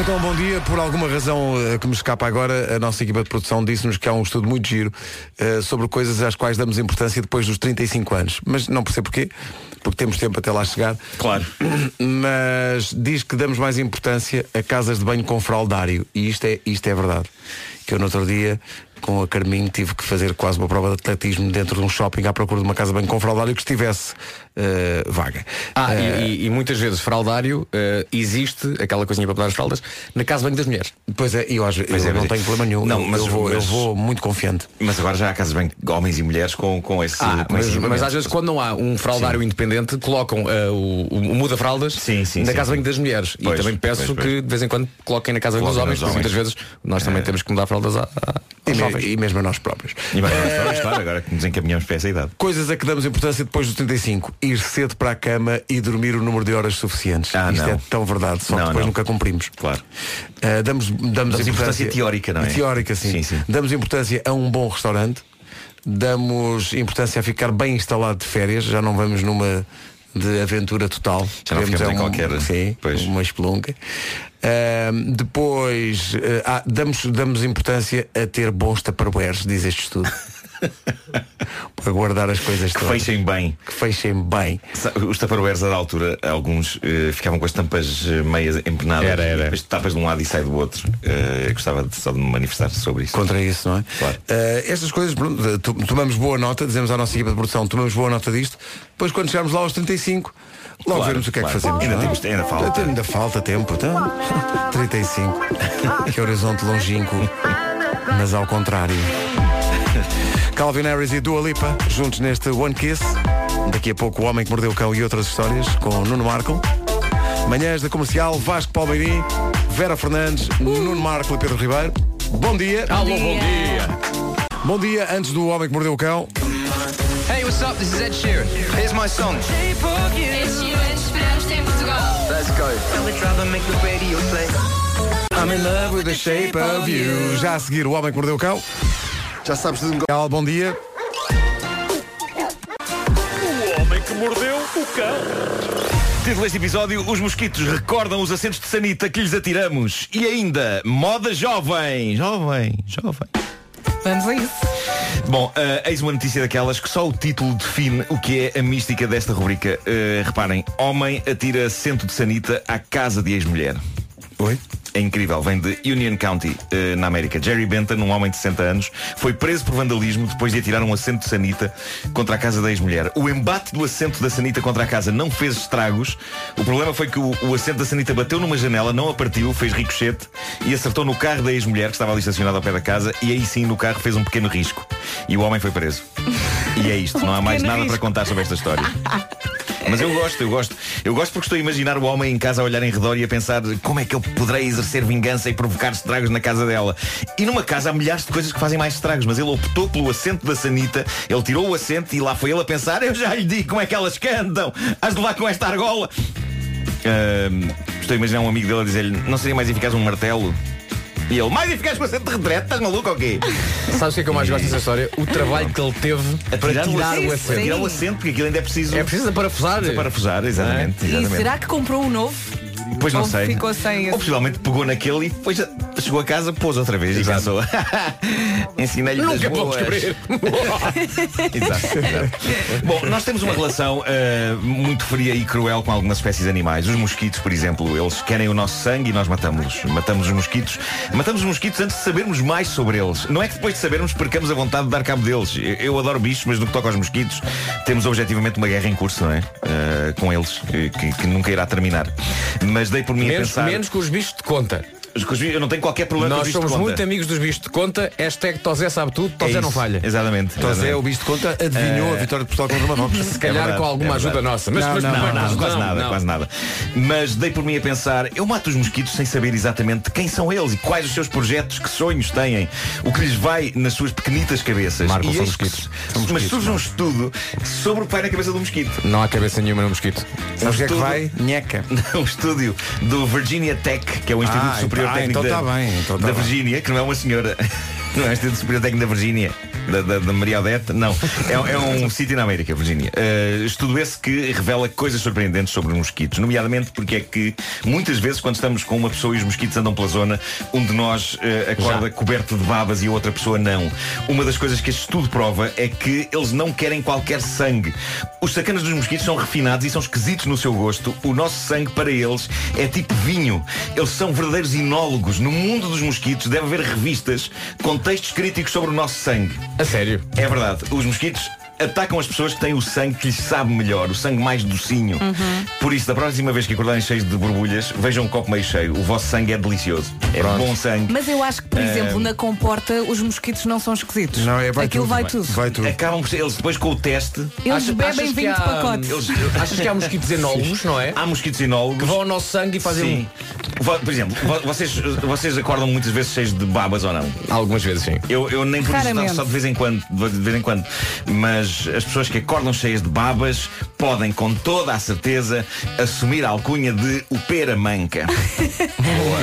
Então, bom dia. Por alguma razão eh, que me escapa agora, a nossa equipa de produção disse-nos que há um estudo muito giro eh, sobre coisas às quais damos importância depois dos 35 anos. Mas não percebo porquê, porque temos tempo até lá chegar. Claro. Mas diz que damos mais importância a casas de banho com fraldário. E isto é, isto é verdade. Que eu no outro dia, com a Carminho, tive que fazer quase uma prova de atletismo dentro de um shopping à procura de uma casa de banho com fraldário que estivesse eh, vaga. Ah, Eh, e, e- muitas vezes fraldário eh, existe, aquela coisinha para botar as fraldas, na casa de banho das mulheres. Pois é, eu, acho- Pois eu é, não mas- tenho problema nenhum. Não, eu, mas- eu vou, eu mas- vou muito confiante. Mas agora já há casas bem homens e mulheres com, com esse. Ah, com mas, esse mas às vezes quando não há um fraldário independente, colocam o, o, muda-fraldas Sim, sim, na sim, casa sim. banho das mulheres. Pois, e também peço pois, pois. que de vez em quando coloquem na casa banho dos homens, porque muitas vezes nós também temos que mudar fraldas a, a, E, jovens. e mesmo a nós próprios. E nós claro, agora que nos encaminhamos para essa idade. Coisas a que damos importância depois dos 35. Ir cedo para a cama e dormir o número de horas suficientes. Ah, Isto não. é tão verdade, só que Não, depois não. nunca cumprimos. Claro. Uh, damos, damos, Damos importância teórica, não é? Teórica, sim. Sim, sim. Damos importância a um bom restaurante. Damos importância a ficar bem instalado de férias. Já não vamos numa de aventura total. Já não ficamos é em qualquer- Sim, Pois. uma espelunca. Uh, depois, uh, ah, damos, damos importância a ter bons tupperwares, diz este estudo. <laughs> <laughs> para guardar as coisas Que todas. fechem bem. Que fechem bem. Os tupperwares da altura, alguns eh, ficavam com as tampas eh, meias empenadas. Era, era. Depois tapas de um lado e sai do outro. Eu gostava de, só de me manifestar sobre isso. contra isso, não é? Claro. Eh, estas coisas, tomamos boa nota, dizemos à nossa equipa de produção, tomamos boa nota disto, depois quando chegarmos lá aos 35, logo Claro, vemos o que é que claro. fazemos. Ainda é? temos- ainda falta. Ainda falta tempo, então. 35. que horizonte longínquo, mas ao contrário. Calvin Harris e Dua Lipa, juntos neste One Kiss. Daqui a pouco o Homem que Mordeu o Cão e outras histórias com Nuno Marco. Manhãs da Comercial, Vasco Palmeirim, Vera Fernandes, Nuno Marco e Pedro Ribeiro. Bom dia. Alô, bom dia! Bom dia, antes do Homem que Mordeu o Cão. Hey, what's up? This is Ed Sheeran. Here's my song. Esperamos em Portugal. Let's go. I'm in love with the shape of you. Já a seguir, o Homem que Mordeu o Cão. Já sabes de um bom dia. O cão. Título deste episódio, os mosquitos recordam os assentos de sanita que lhes atiramos. E ainda, moda jovem. Jovem, jovem. Vamos a isso. Bom, eh, eis uma notícia daquelas que só o título define o que é a mística desta rubrica. Eh, reparem, homem atira assento de sanita à casa de ex-mulher. Oi? É incrível, vem de Union County, eh, na América. Jerry Benton, um homem de 60 anos, foi preso por vandalismo depois de atirar um assento de sanita contra a casa da ex-mulher. O embate do assento da sanita contra a casa não fez estragos. O problema foi que o, o assento da sanita bateu numa janela, não a partiu, fez ricochete e acertou no carro da ex-mulher, que estava ali estacionado ao pé da casa, e aí sim no carro fez um pequeno risco. E o homem foi preso. E é isto, não há mais nada para contar sobre esta história. <laughs> Mas eu gosto, eu gosto. Eu gosto porque estou a imaginar o homem em casa a olhar em redor e a pensar como é que eu poderei exercer vingança e provocar estragos na casa dela. E numa casa há milhares de coisas que fazem mais estragos, mas ele optou pelo assento da Sanita, ele tirou o assento e lá foi ele a pensar, eu já lhe digo como é que elas cantam, has de lá com esta argola. Ahm, estou a imaginar um amigo dele a dizer-lhe, não seria mais eficaz um martelo? E ele, mais eficaz que o assento de retrete, estás maluco ou quê? <laughs> Sabes o que é que eu mais gosto dessa história? O trabalho que ele teve A para tirar, tirar o assento. Tirar o assento, porque aquilo ainda é preciso. É preciso parafusar. Parafusar, exatamente. E exatamente. será que comprou um novo? Pois não Ou sei. ficou sem esse? Ou possivelmente pegou naquele e depois chegou a casa, pôs outra vez e pensou. <laughs> Ensinei-lhe Nunca boas. descobrir. <laughs> exato, exato. Bom, nós temos uma relação eh, muito fria e cruel com algumas espécies animais. Os mosquitos, por exemplo, eles querem o nosso sangue e nós matamos-los. Matamos os mosquitos. Matamos os mosquitos antes de sabermos mais sobre eles. Não é que depois de sabermos percamos a vontade de dar cabo deles. Eu, adoro bichos, mas no que toca aos mosquitos, temos objetivamente uma guerra em curso, não é? Eh, com eles, que, que nunca irá terminar. Mas dei por mim a Menos, pensar. menos com os bichos de conta. Com Eu não tenho qualquer problema com Nós bichos somos de conta. muito amigos dos bichos de conta. Hashtag Tosé sabe tudo, É Tosé não falha. Exatamente. Tosé, exatamente. o bicho de conta, adivinhou Eh, a vitória de Portugal contra Marrocos. <laughs> Se calhar É verdade, com alguma é ajuda verdade. nossa. Mas, Não, mas não, não, não, é nada, quase não, nada, não. quase nada. Mas dei por mim a pensar, eu mato os mosquitos sem saber exatamente quem são eles e quais os seus projetos, que sonhos têm, o que lhes vai nas suas pequenitas cabeças. Marco, e são mosquitos. São mas surge um estudo sobre o que vai na cabeça do mosquito. Não há cabeça nenhuma no mosquito. Sabes o que é que vai? Nheca. <laughs> um estúdio do Virginia Tech, que é o Instituto Ah, Superior ah, Técnico então da, tá bem, então tá da. Virgínia, que não é uma senhora. <laughs> Não é Instituto Superior Técnico da Virgínia, da, da, da Maria Odete, não. É, é um <laughs> sítio na América, Virgínia. Uh, estudo esse que revela coisas surpreendentes sobre os mosquitos, nomeadamente porque é que muitas vezes quando estamos com uma pessoa e os mosquitos andam pela zona, um de nós uh, acorda coberto de babas e a outra pessoa não. Uma das coisas que este estudo prova é que eles não querem qualquer sangue. Os sacanas dos mosquitos são refinados e são esquisitos no seu gosto. O nosso sangue para eles é tipo vinho. Eles são verdadeiros inólogos. No mundo dos mosquitos deve haver revistas com textos críticos sobre o nosso sangue. A sério? É verdade. Os mosquitos atacam as pessoas que têm o sangue que lhes sabe melhor, o sangue mais docinho. Por isso, da próxima vez que acordarem cheios de borbulhas, vejam um copo meio cheio. O vosso sangue é delicioso. É bom sangue. Mas eu acho que, por exemplo, na comporta os mosquitos não são esquisitos. Não, é vai Aquilo tudo. vai tudo. Vai tudo. Acabam por ser, eles depois com o teste. Eles Achas- bebem achas que 20 há- pacotes. Eles, <laughs> Achas que há mosquitos enólogos, não é? Há mosquitos inólogos. Que vão ao nosso sangue e fazem Sim. Vo- Por exemplo, vo- vocês, vocês acordam muitas vezes cheios de babas ou não? Algumas vezes, sim. Eu, eu nem por isso, não, só de vez em quando, de vez em quando. Mas as pessoas que acordam cheias de babas podem, com toda a certeza, assumir a alcunha de o pera manca. <laughs> Boa.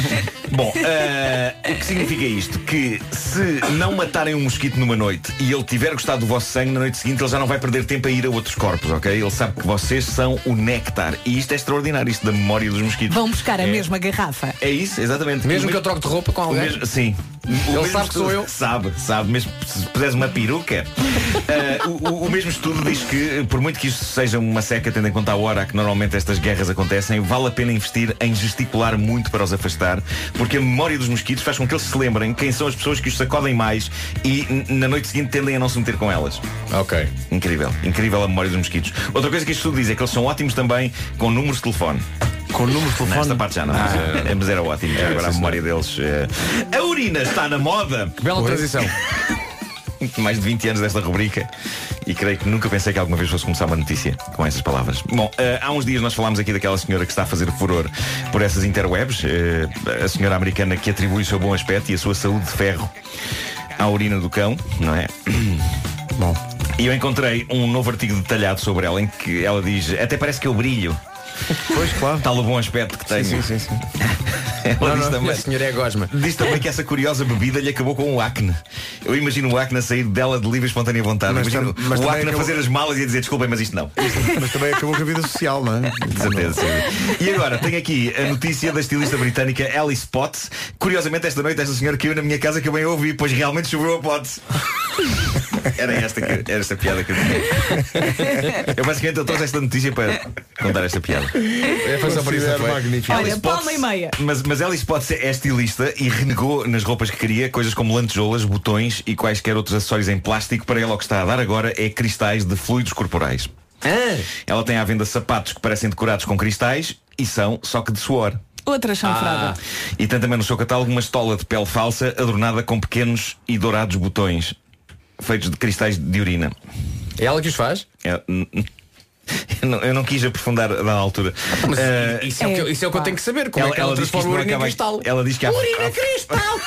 Bom, eh, o que significa isto? Que se não matarem um mosquito numa noite e ele tiver gostado do vosso sangue, na noite seguinte ele já não vai perder tempo a ir a outros corpos, ok? Ele sabe que vocês são o néctar. E isto é extraordinário, isto da memória dos mosquitos. Vão buscar a É- mesma garrafa. É isso, exatamente. Mesmo O que eu troque de roupa com alguém. mesmo- sim. O Ele mesmo sabe que sou eu. Sabe, sabe. Mesmo se puseres uma peruca. <laughs> Eh, o, o- mesmo estudo diz que, por muito que isto seja uma seca, tendo em conta a hora a que normalmente estas guerras acontecem, vale a pena investir em gesticular muito para os afastar, porque a memória dos mosquitos faz com que eles se lembrem quem são as pessoas que os sacodem mais e na noite seguinte tendem a não se meter com elas. Ok. Incrível, incrível a memória dos mosquitos. Outra coisa que este estudo diz é que eles são ótimos também com números de telefone. Com números de telefone. Parte já não, mas, eh, mas era ótimo. Agora a memória deles. eh, A urina está na moda. Que bela transição. <laughs> Mais de 20 anos desta rubrica e creio que nunca pensei que alguma vez fosse começar uma notícia com essas palavras. Bom, eh, há uns dias nós falámos aqui daquela senhora que está a fazer furor por essas interwebs, eh, a senhora americana que atribui o seu bom aspecto e a sua saúde de ferro à urina do cão, não é? Bom. E eu encontrei um novo artigo detalhado sobre ela em que ela diz, até parece que eu brilho. Pois, claro. Tal o bom aspecto que tenho. Sim, sim, sim. <laughs> Ela Não, diz não, também, a é gosma. Diz também que essa curiosa bebida lhe acabou com o acne. Eu imagino o acne a sair dela de livre e espontânea vontade. Mas imagino tam- mas o acne a acabou- fazer as malas e a dizer desculpem, mas isto não. Mas também acabou com a vida social, não é? De certeza. sim. E agora, tenho aqui a notícia da estilista britânica Alice Potts. Curiosamente, esta noite, esta senhora caiu na minha casa que eu bem ouvi, pois realmente choveu a Potts. <laughs> Era esta, que, era esta piada que eu tinha. Eu basicamente eu trouxe esta notícia para contar esta piada. É, foi só por isso, magnífico. Olha, Alice palma Potts- e meia. Mas, mas Alice Potts é estilista e renegou nas roupas que queria coisas como lantejoulas, botões e quaisquer outros acessórios em plástico. Para ela o que está a dar agora é cristais de fluidos corporais. Ela tem à venda sapatos que parecem decorados com cristais e são só que de suor. Outra chanfrada. E tem também no seu catálogo uma estola de pele falsa adornada com pequenos e dourados botões feitos de cristais de urina. É ela que os faz? É, <laughs> eu, não, eu não quis aprofundar da altura. Mas Eh, isso, é o que, eu- isso é o que eu tenho que saber. Como é que ela, diz que isto transforma urina acaba- cristal? Ela diz que há, Urina há, cristal!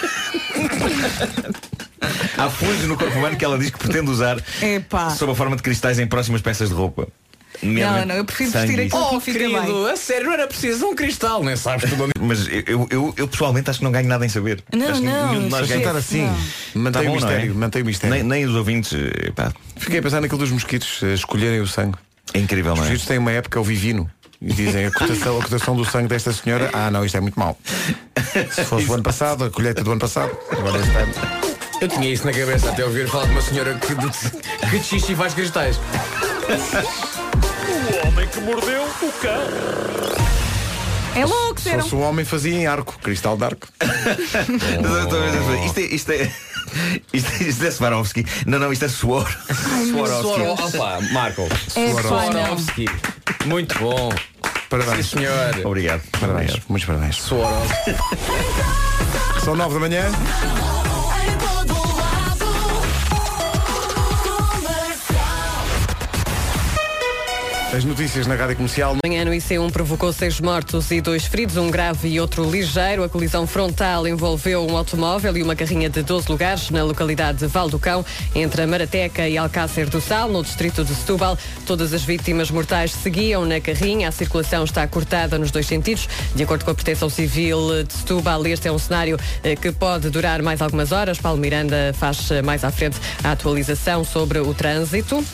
<laughs> há fluidos no corpo humano que ela diz que pretende usar Epá. sob a forma de cristais em próximas peças de roupa. Não, não, eu prefiro vestir Sangue. aquilo que Oh, fica querido, bem. a sério, não era preciso um cristal, nem sabes tudo onde... <laughs> Mas eu, eu, eu pessoalmente acho que não ganho nada em saber. Não, acho que não, nenhum de nós ganha. assim, mantém Tá o bom, não é? mistério, mantém o mistério. Nem, nem os ouvintes. pá, Fiquei a pensar naquilo dos mosquitos eh, escolherem o sangue. é incrível, Os não é? mosquitos têm uma época, o vivino. E dizem a cotação, a cotação do sangue desta senhora, ah não, isto é muito mau. Se fosse o ano passado, a colheita do ano passado, agora este ano. Eu tinha isso na cabeça até ouvir falar de uma senhora que que xixi faz cristais. É louco, Se eram. fosse um homem fazia em arco, cristal de arco. <laughs> Isto é. Isto é... <laughs> Isto, isto é Swarovski. Não, não, isto é suor. Swarovski. Opa, Marco. É. Swarovski. Muito bom. Parabéns. Sim, senhor. Obrigado. Parabéns, Obrigado. muitos parabéns. Swarovski. São nove da manhã. As notícias na Rádio Comercial. Manhã no IC1 provocou seis mortos e dois feridos, um grave e outro ligeiro. A colisão frontal envolveu um automóvel e uma carrinha de 12 lugares na localidade de Val do Cão, entre a Marateca e Alcácer do Sal, no distrito de Setúbal. Todas as vítimas mortais seguiam na carrinha. A circulação está cortada nos dois sentidos. De acordo com a Proteção Civil de Setúbal, este é um cenário eh, que pode durar mais algumas horas. Paulo Miranda faz eh, mais à frente a atualização sobre o trânsito.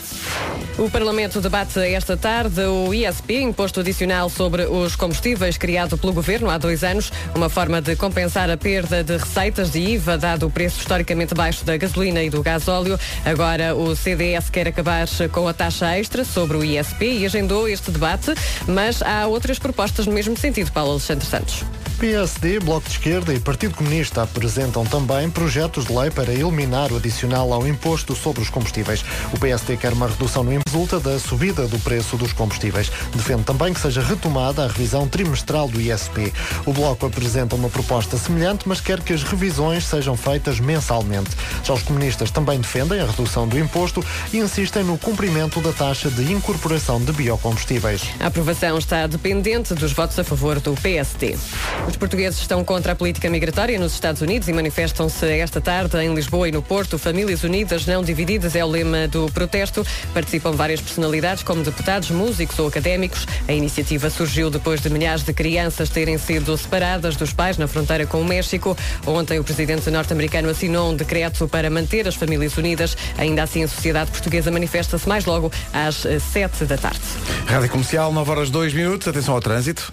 O Parlamento debate esta tarde o ISP, Imposto Adicional sobre os Combustíveis, criado pelo Governo há dois anos, uma forma de compensar a perda de receitas de IVA, dado o preço historicamente baixo da gasolina e do gasóleo. Agora o CDS quer acabar com a taxa extra sobre o ISP e agendou este debate, mas há outras propostas no mesmo sentido, Paulo Alexandre Santos. PSD, Bloco de Esquerda e Partido Comunista apresentam também projetos de lei para eliminar o adicional ao imposto sobre os combustíveis. O PSD quer uma redução no resulta da subida do preço dos combustíveis. Defende também que seja retomada a revisão trimestral do ISP. O Bloco apresenta uma proposta semelhante, mas quer que as revisões sejam feitas mensalmente. Já os comunistas também defendem a redução do imposto e insistem no cumprimento da taxa de incorporação de biocombustíveis. A aprovação está dependente dos votos a favor do PSD. Os portugueses estão contra a política migratória nos Estados Unidos e manifestam-se esta tarde em Lisboa e no Porto. Famílias unidas, não divididas é o lema do protesto. Participam várias personalidades, como deputados, músicos ou académicos. A iniciativa surgiu depois de milhares de crianças terem sido separadas dos pais na fronteira com o México. Ontem, o presidente norte-americano assinou um decreto para manter as famílias unidas. Ainda assim, a sociedade portuguesa manifesta-se mais logo às eh, sete da tarde. Rádio Comercial, 9 horas 2 minutos. Atenção ao trânsito.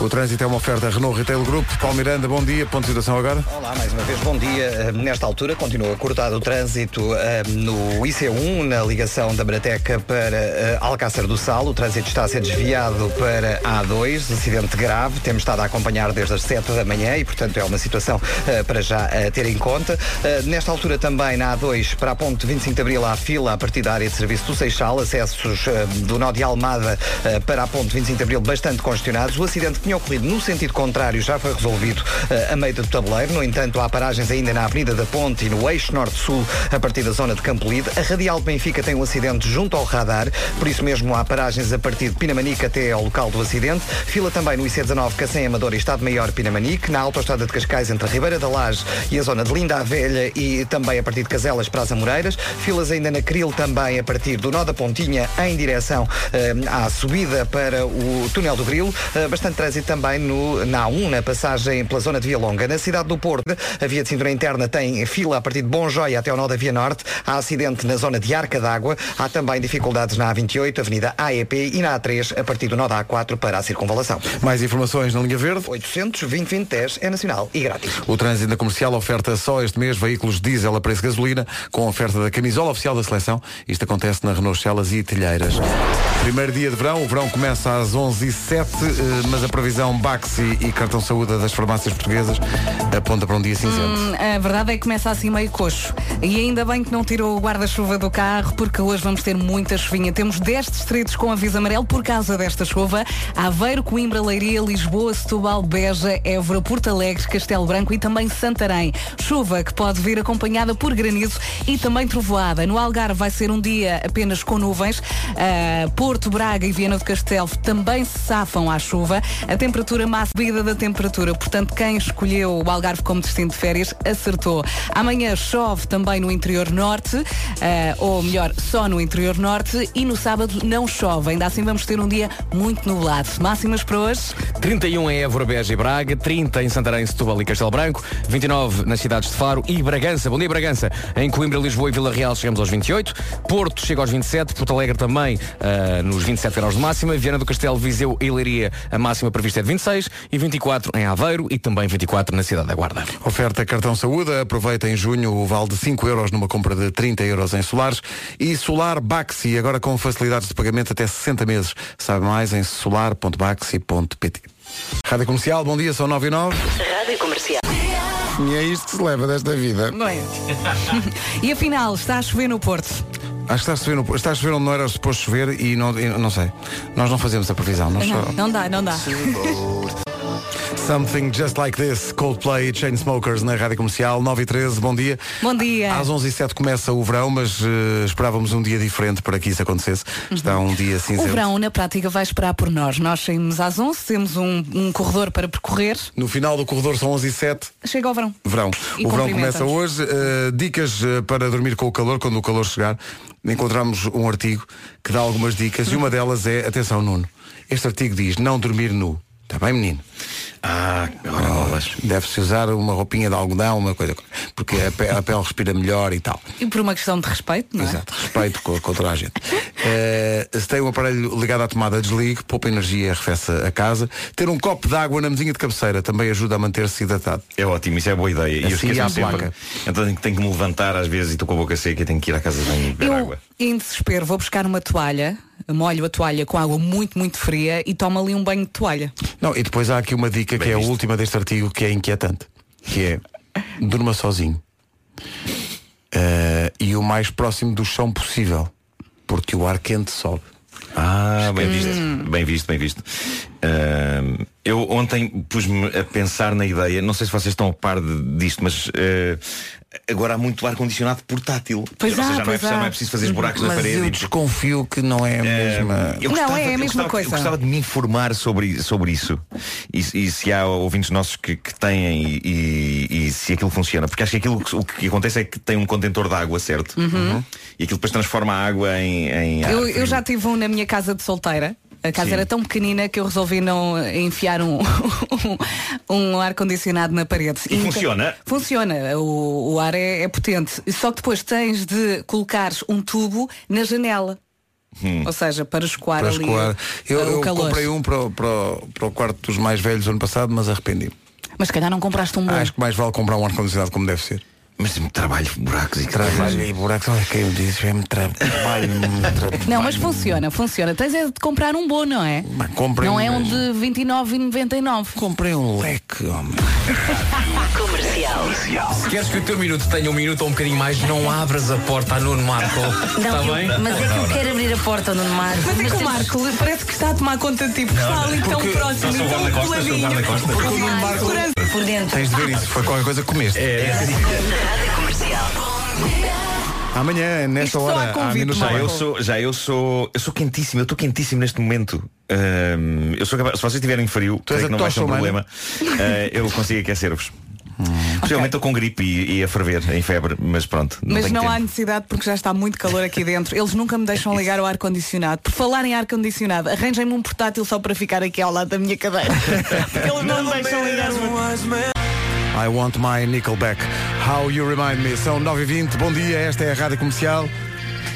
O trânsito é uma oferta Renault Retail Group. Paulo Miranda, bom dia. Ponto de situação agora. Olá, mais uma vez, bom dia. Eh, Nesta altura continua cortado o trânsito eh, no IC1, na ligação da Brateca para eh, Alcácer do Sal. O trânsito está a ser desviado para A2, acidente grave. Temos estado a acompanhar desde as 7 da manhã e, portanto, é uma situação para já ter em conta. Nesta altura também na A2, para a ponte 25 de Abril, há fila a partir da área de serviço do Seixal, acessos do nó de Almada para a ponte 25 de Abril bastante congestionados. O acidente que tinha ocorrido no sentido contrário já foi resolvido eh, a meio do tabuleiro. No entanto, há paragens ainda na Avenida da Ponte e no eixo norte-sul, a partir da zona de Campolide. A Radial de Benfica tem um acidente junto ao radar, por isso mesmo há paragens a partir de Pinamanique até ao local do acidente. Fila também no IC19 Cacém Amador e Estado Maior Pinamanique, na autoestrada de Cascais entre a Ribeira da Laje e a zona de Linda a Velha e também a partir de Caselas para as Amoreiras. Filas ainda na Cril também a partir do Nó da Pontinha em direção eh, à subida para o túnel do Grilo. Eh, bastante trânsito também no, na A1, na passagem pela zona de Via Longa. Na cidade do Porto, a via de cintura interna tem fila a partir de Bom Joia até ao Nó da Via Norte. Há acidente na zona de Arca d'Água. Há também dificuldades na A28, Avenida AEP e na A3 a partir do Nó da A4 para a circunvalação. Mais informações na linha verde. 800 20 10 é nacional e grátis. O trânsito na comercial oferta só este mês veículos diesel a preço de gasolina com oferta da camisola oficial da seleção. Isto acontece na Renault Celas e Telheiras. Primeiro dia de verão, o verão começa às 11h07, mas a previsão Baxi e cartão saúde das farmácias portuguesas aponta para um dia cinzento. Hum, a verdade é que começa assim meio coxo. E ainda bem que não tirou o guarda-chuva do carro, porque hoje vamos ter muita chuvinha. Temos 10 distritos com aviso amarelo por causa desta chuva. Aveiro, Coimbra, Leiria, Lisboa, Setúbal, Beja, Évora, Porto Alegre, Castelo Branco e também Santarém. Chuva que pode vir acompanhada por granizo e também trovoada. No Algarve vai ser um dia apenas com nuvens. Uh, Porto, Braga e Viana do Castelo também se safam à chuva. A temperatura máxima subida da temperatura. Portanto, quem escolheu o Algarve como destino de férias acertou. Amanhã chove também no interior norte, uh, ou melhor, só no interior norte, e no sábado não chove. Ainda assim vamos ter um dia muito nublado. Máximas para hoje? 31 em Évora, Beja e Braga, 30 em Santarém, Setúbal e Castelo Branco, 29 nas cidades de Faro e Bragança. Bom dia, Bragança. Em Coimbra, Lisboa e Vila Real chegamos aos 28, Porto chega aos 27, Porto Alegre também uh, nos 27 graus de máxima, Viana do Castelo, Viseu e Leiria, a máxima prevista é de 26 e 24 em Aveiro e também 24 na cidade da Guarda. Oferta cartão saúde, aproveita em junho o vale de 5 euros numa compra de 30 euros em solares e Solar Baxi, agora com facilidades de pagamento até 60 meses. Sabe mais em solar.baxi.pt. Rádio Comercial, bom dia, são 9 e 9. Rádio Comercial. E é isto que se leva desta vida. Não é? <laughs> e afinal, está a chover no Porto. Acho que está a chover, no, está a chover onde não era suposto chover e não, eu não sei. Nós não fazemos a previsão. Nós Não, só... não dá, não dá. Something Just Like This, Coldplay e Chainsmokers na Rádio Comercial, 9 e 13, bom dia. Bom dia. Às 11 e 07 começa o verão, mas eh, esperávamos um dia diferente para que isso acontecesse. Está um dia O cinzento. verão, na prática, vai esperar por nós. Nós saímos às 11, temos um, um corredor para percorrer. No final do corredor são 11 e 7, Chega ao verão. verão. E o verão começa hoje. Eh, dicas eh, para dormir com o calor, quando o calor chegar. Encontramos um artigo que dá algumas dicas e uma delas é, atenção Nuno, este artigo diz não dormir nu. Está bem, menino? Ah, agora bolas. Deve-se usar uma roupinha de algodão, uma coisa, porque a pe- a pele, respira melhor e tal. E por uma questão de respeito, não é? Exato, respeito com, com toda a gente. Eh, se tem um aparelho ligado à tomada, desligue, poupa energia e arrefeça a casa. Ter um copo de água na mesinha de cabeceira também ajuda a manter-se hidratado. É ótimo, isso é boa ideia. E eu Assim esqueço-me à sempre. placa. Então tenho, tenho que me levantar às vezes e estou com a boca seca e tenho que ir à casa de banho e beber Eu, água. em desespero, vou buscar uma toalha, molho a toalha com água muito, muito fria e tomo ali um banho de toalha. Não, e depois há aqui uma dica que é a última deste artigo que é inquietante, que é durma sozinho. Eh, e o mais próximo do chão possível, porque o ar quente sobe. Ah, bem Hum. visto, bem visto, bem visto. Ahm, eu ontem pus-me a pensar na ideia, não sei se vocês estão a par de- disto, mas eh, agora há muito ar-condicionado portátil. Pois Ou seja, há, não é, não é preciso fazer buracos na Mas parede. eu desconfio que não é a mesma. Eu Não, gostava- é a eu mesma gostava- coisa. Eu gostava de me informar sobre, sobre isso. E, e se há ouvintes nossos que, que têm e, e- e se aquilo funciona. Porque acho que aquilo que- o que acontece é que tem um contentor de água, certo? Uhum. E aquilo depois transforma a água em. em ar Eu, eu já tive um na minha casa de solteira. A casa Sim. era tão pequenina que eu resolvi não enfiar <laughs> um, um ar-condicionado na parede. E funciona? Funciona. O, o ar é, é potente. Só que depois tens de colocar um tubo na janela. Hum. Ou seja, para escoar Para ali escoar. Eu, o eu comprei um para, o- para, o- para o quarto dos mais velhos ano passado, mas arrependi. Mas se calhar não compraste um bom. Acho que mais vale comprar um ar-condicionado como deve ser. Mas muito trabalho, buracos e Trabalho e buracos, olha quem me diz, é muito <laughs> trabalho, muito trabalho. Não, mas funciona, funciona. Tens é de comprar um bom, não é? comprem não é um- um de 29,99. Comprei um leque, homem. <laughs> Comercial. Se queres que o teu minuto tenha um minuto ou um bocadinho mais, não abras a porta a Nuno Marco. Está Não, eu- bem? mas é que eu quero abrir a porta no Marco. Mas é que o Marco parece que está a tomar conta de ti, porque está ali tão próximo tão coladinho. Porque o Nuno Marco- Por dentro. Tens de ver isso, foi qualquer coisa que comeste. É, Rádio Comercial. Amanhã, nesta Isto hora, há Já eu sou, já eu sou, eu sou quentíssimo, eu estou quentíssimo neste momento. Ahm, eu sou capaz, se vocês tiverem frio, a que não vai ser um problema. Ah, eu consigo aquecer-vos. <laughs> Possivelmente estou com gripe e, e a ferver em febre, mas pronto. Não Mas não tempo. há necessidade porque já está muito calor aqui dentro. Eles nunca me deixam ligar o ar-condicionado. Por falar em ar-condicionado, arranjem-me um portátil só para ficar aqui ao lado da minha cadeira. <laughs> Porque eles não me deixam ligar o I want my Nickelback. How you remind me. São 9h20, bom dia, esta é a Rádio Comercial.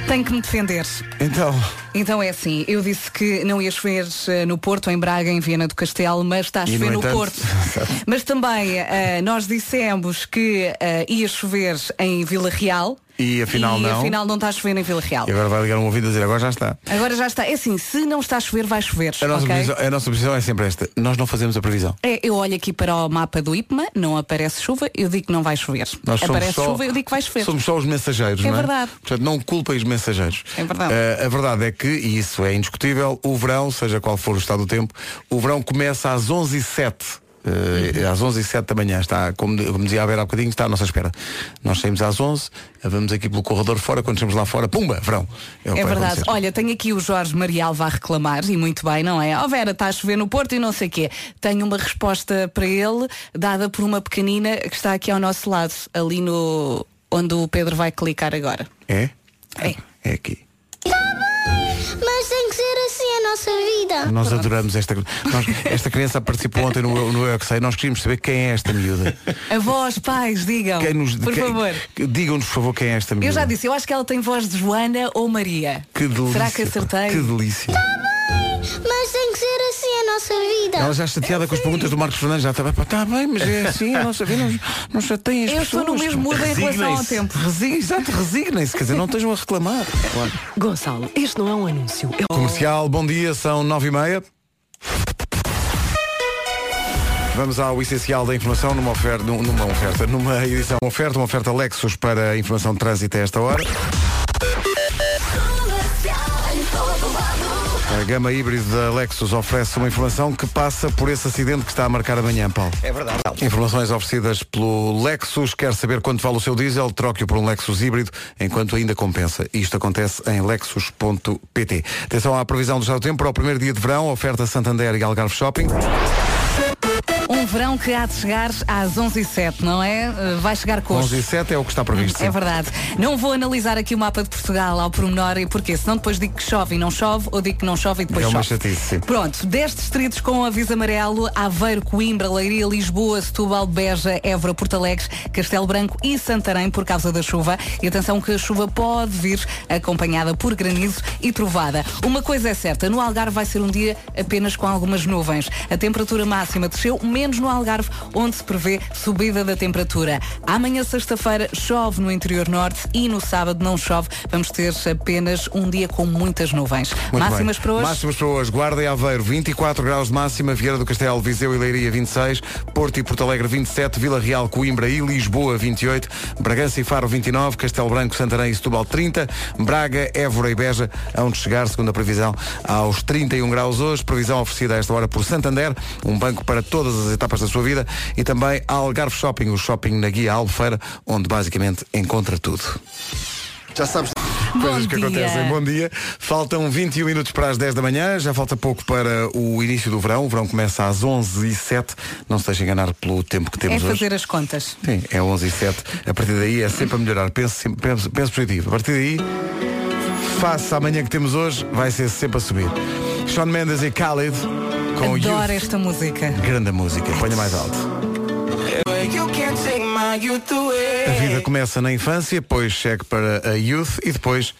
Tenho que me defender. Então, Então é assim, eu disse que não ia chover eh, no Porto, em Braga, em Viana do Castelo, mas está a chover no no, Porto. <laughs> Mas também eh, nós dissemos que eh, ia chover em Vila Real. E afinal e não. afinal não está a chover em Vila Real. e agora vai ligar um ouvido a dizer, agora já está. Agora já está. É assim, se não está a chover, vai chover. A nossa, ok? posição, a nossa posição é sempre esta. Nós não fazemos a previsão. É, eu olho aqui para o mapa do IPMA, não aparece chuva, eu digo que não vai chover. Nós aparece só- chuva, eu digo que vai chover. Somos só os mensageiros, É não é? verdade. Portanto, não culpem os mensageiros. É verdade. Eh, a verdade é que, e isso é indiscutível, o verão, seja qual for o estado do tempo, o verão começa às 11h07. Eh, às 11 h 07 da manhã está, como, como dizia a Vera há bocadinho, está à nossa espera. Nós saímos às 11, vamos aqui pelo corredor fora, quando chegamos lá fora, pumba, verão. É vai verdade. acontecer. Olha, tenho aqui o Jorge Marial vai reclamar, e muito bem, não é? Ó Vera, está a chover no Porto e não sei o quê. Tenho uma resposta para ele, dada por uma pequenina que está aqui ao nosso lado, ali no. onde o Pedro vai clicar agora. É? É. É aqui. Mas tem que ser a nossa vida. Nós adoramos esta nós- Esta criança participou ontem no, no Eu Que Sei. Nós queríamos saber quem é esta miúda. Avós, pais, digam. Quem nos, por quem- favor. Digam-nos, por favor, quem é esta miúda. Eu já disse, eu acho que ela tem voz de Joana ou Maria. Que delícia. Será que acertei? Que delícia. Mas tem que ser assim a nossa vida. Ela já chateada com as perguntas do Marcos Fernandes, já está bem, está bem, mas é assim, a nossa vida não, não chateiem as Eu estou pessoas. no mesmo mood em relação ao tempo. Exato, resignem-se, quer dizer, não estejam a reclamar. Claro. Gonçalo, este não é um anúncio. É Comercial, bom dia, são nove e meia. Vamos ao essencial da informação numa oferta, num- numa oferta, numa edição uma oferta, uma oferta Lexus para a informação de trânsito a esta hora. A gama híbrida da Lexus oferece uma informação que passa por esse acidente que está a marcar amanhã, Paulo. É verdade. Informações oferecidas pelo Lexus. Quer saber quanto vale o seu diesel? Troque-o por um Lexus híbrido enquanto ainda compensa. Isto acontece em lexus.pt. Atenção à previsão do estado do tempo para o primeiro dia de verão. Oferta Santander e Algarve Shopping. Um verão que há de chegar às 11h07, não é? Uh, Vai chegar com 11 e 7 é o que está previsto. É sim. verdade. Não vou analisar aqui o mapa de Portugal ao pormenor, e porquê? Senão depois digo que chove e não chove, ou digo que não chove e depois É uma chove. chatice, sim. Pronto, 10 distritos com aviso amarelo, Aveiro, Coimbra, Leiria, Lisboa, Setúbal, Beja, Évora, Porto Alegre, Castelo Branco e Santarém por causa da chuva. E atenção que a chuva pode vir acompanhada por granizo e trovada. Uma coisa é certa, no Algarve vai ser um dia apenas com algumas nuvens. A temperatura máxima desceu, menos no Algarve, onde se prevê subida da temperatura. Amanhã, sexta-feira, chove no interior norte e no sábado não chove. Vamos ter apenas um dia com muitas nuvens. Muito Máximas bem. para hoje? Máximas para hoje. Guarda e Aveiro, 24 graus de máxima. Vieira do Castelo, Viseu e Leiria, 26. Porto e Porto Alegre, 27. Vila Real, Coimbra e Lisboa, 28. Bragança e Faro, 29. Castelo Branco, Santarém e Setúbal, 30. Braga, Évora e Beja, onde chegar, segundo a previsão, aos 31 graus hoje. Previsão oferecida a esta hora por Santander, um banco para todas as etapas da sua vida. E também Algarve Shopping, o shopping na Guia Albufeira, onde basicamente encontra tudo. Já sabes. Coisas Bom que dia. acontecem. Bom dia. Faltam 21 minutos para as 10 da manhã. Já falta pouco para o início do verão. O verão começa às 11 e 07 Não se deixe enganar pelo tempo que É temos hoje. fazer as contas. Sim, é 11 e 07 A partir daí é sempre a melhorar. Pense, pense, pense positivo. A partir daí, face à manhã que temos hoje, vai ser sempre a subir. Sean Mendes e Khalid com o Adoro Youth. esta música. Grande música. Ponha mais alto. A vida começa na infância, depois segue para a youth e depois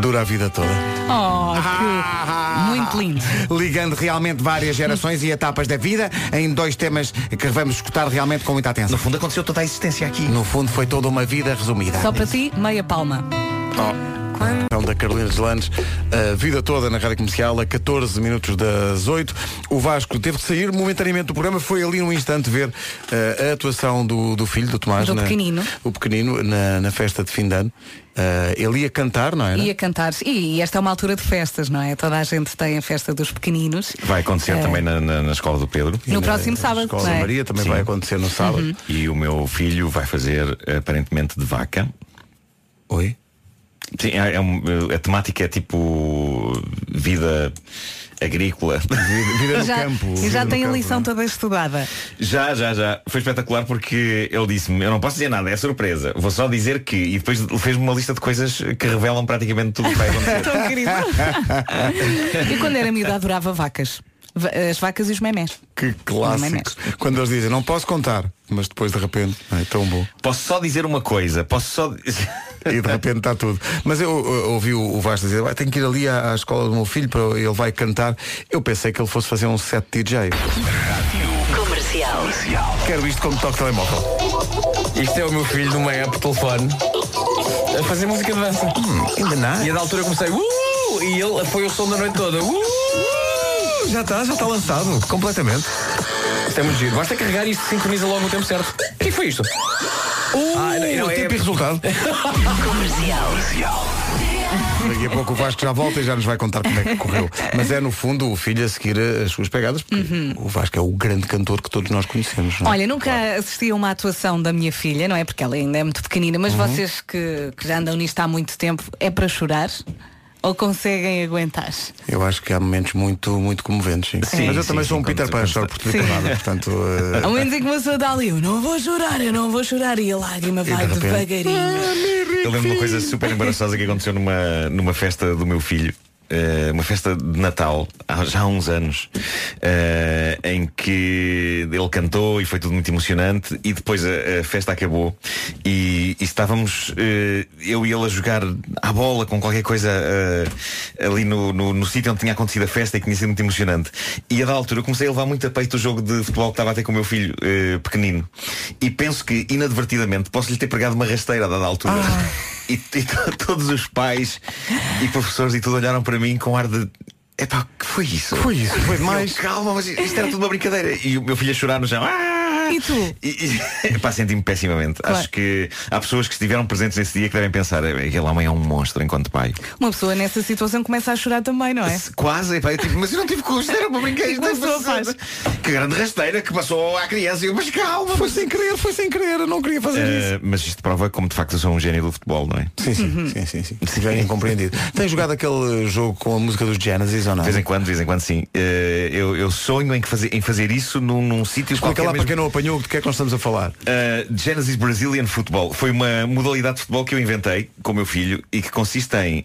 Dura a vida toda. Oh, que muito lindo. Ligando realmente várias gerações e etapas da vida em dois temas que vamos escutar realmente com muita atenção. No fundo aconteceu toda a existência aqui. No fundo foi toda uma vida resumida. Só para ti, meia palma. Então, da Carolina Deslandes, a vida toda na rádio comercial, a 14 minutos das 8. O Vasco teve que sair momentaneamente do programa, foi ali num instante ver eh, a atuação do, do filho, do Tomás, Do na- pequenino. o pequenino, na, na festa de fim de ano. Eh, ele ia cantar, não era? Ia cantar. E esta é uma altura de festas, não é? Toda a gente tem a festa dos pequeninos. Vai acontecer Eh, também na, na- na escola do Pedro. No próximo sábado, Escola não da é? Maria também Sim. vai acontecer no sábado. Uhum. E o meu filho vai fazer aparentemente de vaca. Oi? Sim, é, é um- a temática é tipo vida agrícola. Vida, E já, e já tem a lição toda estudada. Já, já, já. Foi espetacular porque ele disse-me, eu não posso dizer nada, é surpresa. Vou só dizer que. E depois fez-me uma lista de coisas que revelam praticamente tudo o que vai <laughs> acontecer. Tão querido. <laughs> e quando era miúdo adorava vacas. As vacas e os memés. Que clássico. Quando eles dizem, não posso contar, mas depois de repente, não é tão bom. Posso só dizer uma coisa, posso só. <laughs> E de repente está tudo. Mas eu, eu ouvi o, o Vasco dizer, vai, tenho que ir ali à, à escola do meu filho, para, ele vai cantar. Eu pensei que ele fosse fazer um set DJ. Comercial. Quero isto como toque telemóvel. Isto é o meu filho numa app de telefone a fazer música de dança. Hum, E a da altura comecei uh! e ele foi o som da noite toda. Uh! Já está, já está lançado, completamente. Isto é muito giro. Basta carregar e isto sincroniza logo no tempo certo. O que foi isto? Ah, não, não, é- tempo e resultado. Daqui a pouco o Vasco já volta e já nos vai contar como é que correu. Mas é no fundo o filho a seguir as suas pegadas, porque o Vasco é o grande cantor que todos nós conhecemos. não é? Olha, nunca assisti a uma atuação da minha filha, não é? Porque ela ainda é muito pequenina, mas Uhum. vocês que, que já andam nisto há muito tempo, é para chorar? Ou conseguem aguentar? Eu acho que há momentos muito, muito comoventes. Sim. Sim, Mas eu sim, também sim, sou um Peter Pan, choro por tudo e por nada. Portanto, eh, Ao menos em que uma pessoa está ali, eu não vou chorar, eu não vou chorar, e a lágrima de vai repente- devagarinho. Eu lembro de uma coisa super embaraçosa que aconteceu numa, numa festa do meu filho. Eh, uma festa de Natal há já há uns anos eh, em que ele cantou e foi tudo muito emocionante e depois a, a festa acabou e, e estávamos eh, eu e ele a jogar à bola com qualquer coisa ali no, no, no sítio onde tinha acontecido a festa e que tinha sido muito emocionante. E a da altura comecei a levar muito a peito o jogo de futebol que estava a ter com o meu filho pequenino. E penso que inadvertidamente posso lhe ter pregado uma rasteira a dada altura <laughs> e, e to- <laughs> todos os pais e professores e tudo olharam para mim com ar de Epá, que foi isso? Foi isso, foi demais. Eu, Calma, mas isto era tudo uma brincadeira. E o meu filho a chorar no chão. Ah! E tu? E, e, <laughs> pá, senti-me pessimamente. Claro. Acho que há pessoas que estiveram presentes nesse dia que devem pensar, "É, aquele homem é um monstro enquanto pai. Uma pessoa nessa situação começa a chorar também, não é? Quase, pá, tipo, mas eu não tive custo, era <laughs> uma brincadeira. Que grande rasteira que passou à criança. Eu, mas calma, foi sem querer, foi sem querer, eu não queria fazer isso. Eh, mas isto prova como de facto eu sou um gênio do futebol, não é? Sim, sim, sim, sim, sim. Se bem compreendido. Tem jogado aquele jogo com a música dos Genesis ou não? De vez em quando, de vez em quando sim. Eh, eu, eu sonho em, fazer, em fazer isso num, num sítio qualquer lá mesmo- para quem não apanhou do que é que nós estamos a falar. Uh, Genesis Brazilian Football foi uma modalidade de futebol que eu inventei com o meu filho e que consiste em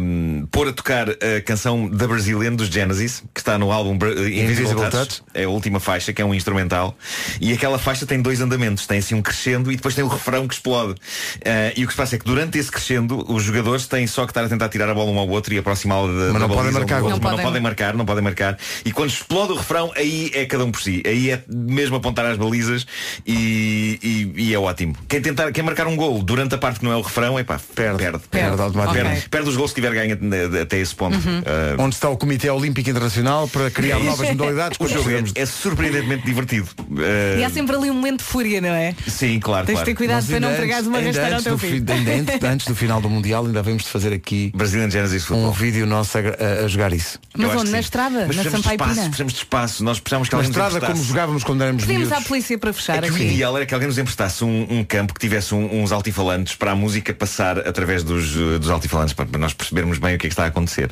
um, pôr a tocar a canção da Brazilian dos Genesis, que está no álbum Bra- Invisible, Invisible Touch, é a última faixa, que é um instrumental, e aquela faixa tem dois andamentos, tem assim um crescendo e depois tem o refrão que explode. Uh, e o que se passa é que durante esse crescendo os jogadores têm só que estar a tentar tirar a bola um ao outro e aproximá-lo da, Mas da não podem marcar. Não não podem marcar, não podem marcar. E quando explode o refrão, aí é cada um por si. Aí é mesmo apontar às balizas e, e- e é ótimo. Quem tentar, quem marcar um gol durante a parte que não é o refrão, é pá, perde. Perde, Perde automaticamente. Perde, perde os gols que tiver ganho até esse ponto. Ah, Onde está o Comitê Olímpico Internacional para criar <laughs> novas modalidades? <laughs> o quando jogo é, é surpreendentemente divertido. Ah, E há sempre ali um momento de fúria, não é? Sim, claro, Tens de claro. ter cuidado Nós para não antes- uma ainda rasteira ao antes teu do filho. antes, <laughs> antes do final do Mundial ainda devemos de fazer aqui Brazilian Genesis um Football. vídeo nosso a, a- a jogar isso. Mas onde? Na estrada? Mas Na precisamos de Sampaio espaço, Pina? precisamos de espaço. Nós precisamos que Na estrada como jogávamos quando éramos Pedimos à miúdos. polícia para fechar É o ideal era que alguém nos emprestasse um, um campo que tivesse um- uns altifalantes para a música passar através dos, uh, dos altifalantes, para, nós percebermos bem o que é que está a acontecer.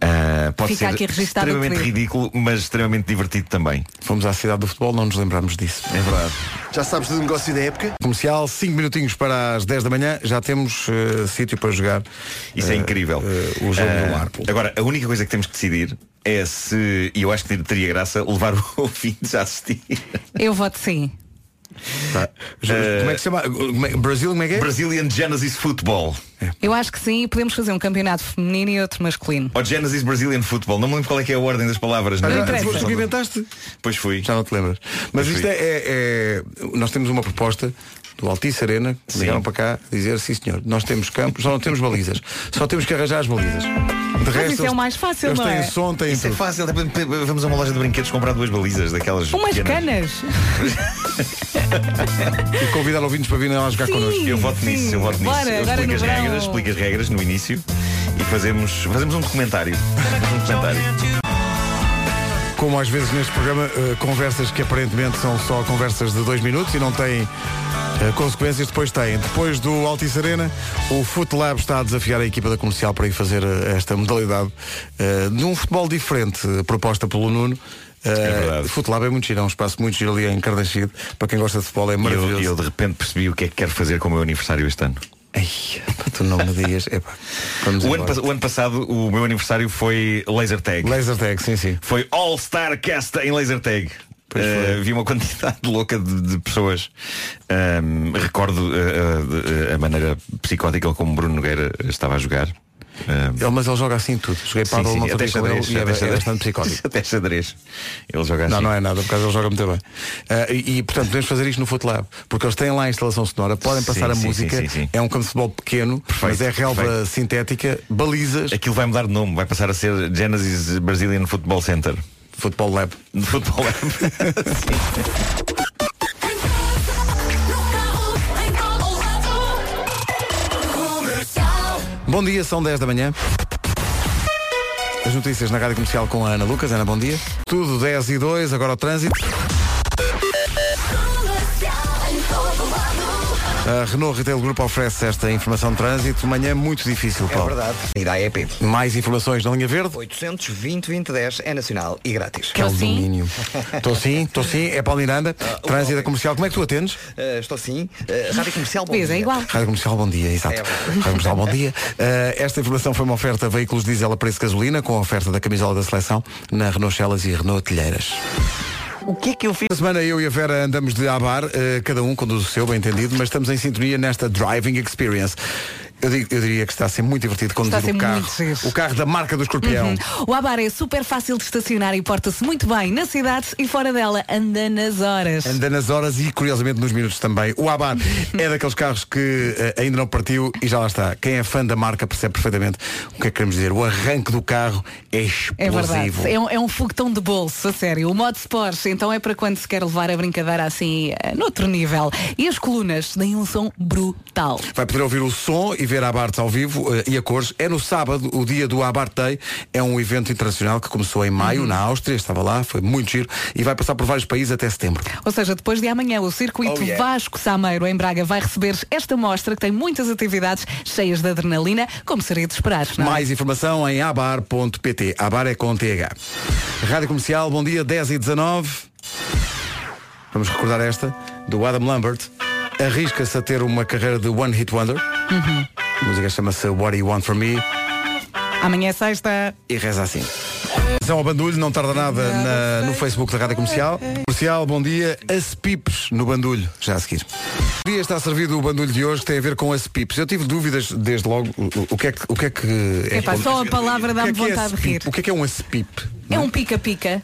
Ah, pode Fica ser extremamente ridículo, mas extremamente divertido também. Fomos à cidade do futebol, não nos lembramos disso. É verdade. Já sabes do negócio da época? Comercial, 5 minutinhos para as 10 da manhã, já temos eh, sítio para jogar. Isso é eh, incrível. eh, o jogo Ah, do Marco. Agora, a única coisa que temos que decidir é se, e eu acho que teria graça, levar <laughs> o ouvinte a assistir. Eu voto sim. Tá. Como é que se chama? É- Brasil, como é que é? Brazilian Genesis Football. Eu acho que sim, podemos fazer um campeonato feminino e outro masculino. Ou Genesis Brazilian Football. Não me lembro qual é que é a ordem das palavras. Ah, né? já- foste tu que inventaste? Pois fui. Já não te lembras. Mas Pois isto é, é- é- Nós temos uma proposta do Altice Arena, que vieram para cá dizer, sim senhor, nós temos campos, só não temos balizas. Só temos que arranjar as balizas. De Mas resto, isso é o mais fácil, eles não têm é? som, têm Isso é tudo. fácil. Vamos a uma loja de brinquedos comprar duas balizas daquelas. Umas pequenas. canas. E convidar ouvintes para virem lá jogar Sim, connosco. Eu voto sim. nisso, eu voto nisso. Bora, eu agora explico no as verão. regras, explico as regras no início e fazemos, fazemos um documentário. <laughs> Um documentário. Como às vezes neste programa, eh, conversas que aparentemente são só conversas de dois minutos e não têm eh, consequências, depois têm. Depois do Altice Arena, o Foot Lab está a desafiar a equipa da comercial para ir fazer eh, esta modalidade eh, de um futebol diferente, proposta pelo Nuno. É Uh, Foot Lab é muito giro, é um espaço muito giro ali em Cardaxide. Para quem gosta de futebol é E eu, maravilhoso. e eu de repente percebi o que é que quero fazer com o meu aniversário este ano. Pá, tu não me digas. Epá, O ano, o ano passado o meu aniversário foi laser tag. Laser tag, sim, sim. Foi All Star Cast em laser tag. Uh, foi. vi uma quantidade <laughs> louca de, de pessoas. Um, recordo uh, uh, a maneira psicótica como Bruno Nogueira estava a jogar. Um, Ele, mas ele joga assim tudo. Joguei para sim, uma sim, até ele xadrez, e é, até é xadrez. bastante psicótico. <laughs> Até xadrez. Ele joga assim. Não, não é nada, por causa ele joga muito bem. Ah, e, e, portanto, podemos fazer isto no Foot Lab, porque eles têm lá a instalação sonora, podem passar Sim, a música, é um campo de futebol pequeno, Perfeito, mas é relva perfeito. sintética, balizas, Aquilo vai mudar de nome, vai passar a ser Genesis Brazilian Football Center. Football Lab. <laughs> Football Lab. <laughs> Bom dia, são 10 da manhã. As notícias na Rádio Comercial com a Ana Lucas. Ana, bom dia. Tudo 10 e 2, agora o trânsito. A Renault Retail Group oferece esta informação de trânsito. Manhã muito difícil, É Paulo. verdade. E da AEP. Mais informações na linha verde. 820 2010 é nacional e grátis. Que é o domínio. Estou sim, estou sim. É Paulo Miranda. Trânsito da comercial. Como é que tu atendes? Uh, estou sim. Uh, Rádio Comercial, bom é dia. igual. Rádio Comercial, bom dia, exato. É. Rádio Comercial, bom dia. Uh, esta informação foi uma oferta a veículos diesel a preço de gasolina, com a oferta da camisola da seleção na Renault Celas e Renault Telheiras. O que é que eu fiz? Esta semana eu e a Vera andamos de abar, eh, cada um conduz o seu, bem entendido, mas estamos em sintonia nesta driving experience. Eu, digo- eu diria que está a ser muito divertido conduzir o carro. O carro da marca do escorpião. Uhum. O Abar é super fácil de estacionar e porta-se muito bem na cidade e fora dela. Anda nas horas. Anda nas horas e curiosamente nos minutos também. O Abar é daqueles carros que eh, ainda não partiu e já lá está. Quem é fã da marca percebe perfeitamente o que é que queremos dizer. O arranque do carro é É verdade. explosivo. É um, é um foguetão de bolso, a sério. O modo Sport, então é para quando se quer levar a brincadeira assim, eh, noutro nível. E as colunas têm um som brutal. Vai poder ouvir o som e ver a Abarth ao vivo eh, e a cores. É no sábado, o dia do Abarth Day. É um evento internacional que começou em maio, na Áustria. Estava lá, foi muito giro. E vai passar por vários países até setembro. Ou seja, depois de amanhã, o circuito Oh, yeah. Vasco Sameiro em Braga vai receber esta mostra que tem muitas atividades cheias de adrenalina, como seria de esperar. É? Mais informação em abar.pt. Abar é com TH. Rádio Comercial, bom dia, 10 e 19. Vamos recordar esta, do Adam Lambert. Arrisca-se a ter uma carreira de One Hit Wonder. Uhum. A música chama-se What Do You Want From Me Amanhã é sexta. e reza assim. Atenção ao bandulho, não tarda nada na- no Facebook da Rádio Comercial. Comercial, bom dia. As Pips no bandulho, já a seguir. O dia está servido o bandulho de hoje que tem a ver com as Pips. Eu tive dúvidas desde logo o, que é que o que é que é Epá, só a palavra dá-me que é é vontade de rir. O que é que é um ASPIP? É um pica-pica.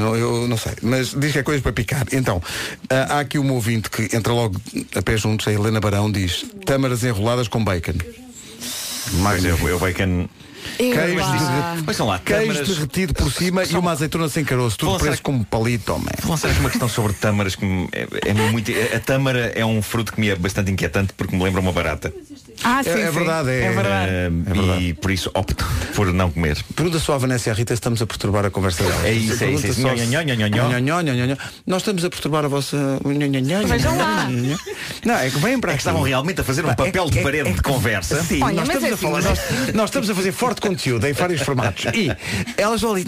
Não, eu não sei, mas diz que é coisa para picar. Então, ah, há aqui um ouvinte que entra logo a pé juntos, a Helena Barão diz tâmaras enroladas com bacon. Pois é, o bacon. Queijo, derre- Pois são lá, queijo tâmaras. derretido por cima e uma azeitona sem caroço, tudo Vou preso como palito, homem. Vou lançar aqui uma questão sobre tâmaras que é, é muito. A tâmara é um fruto que me é bastante inquietante porque me lembra uma barata. Ah, sim, É- é sim. verdade, é- é verdade. Ah, e por isso opto por não comer. Pergunta só à Vanessa e à Rita se estamos a perturbar a conversa dela. É isso, é isso, é. Nós estamos a perturbar a vossa. Vejam lá. Não, é que vêm para É que estavam realmente a fazer um papel de parede de conversa. Sim, Olha, nós mas estamos é a falar, assim, nós, nós estamos a fazer forte conteúdo em vários formatos. E elas vão ali.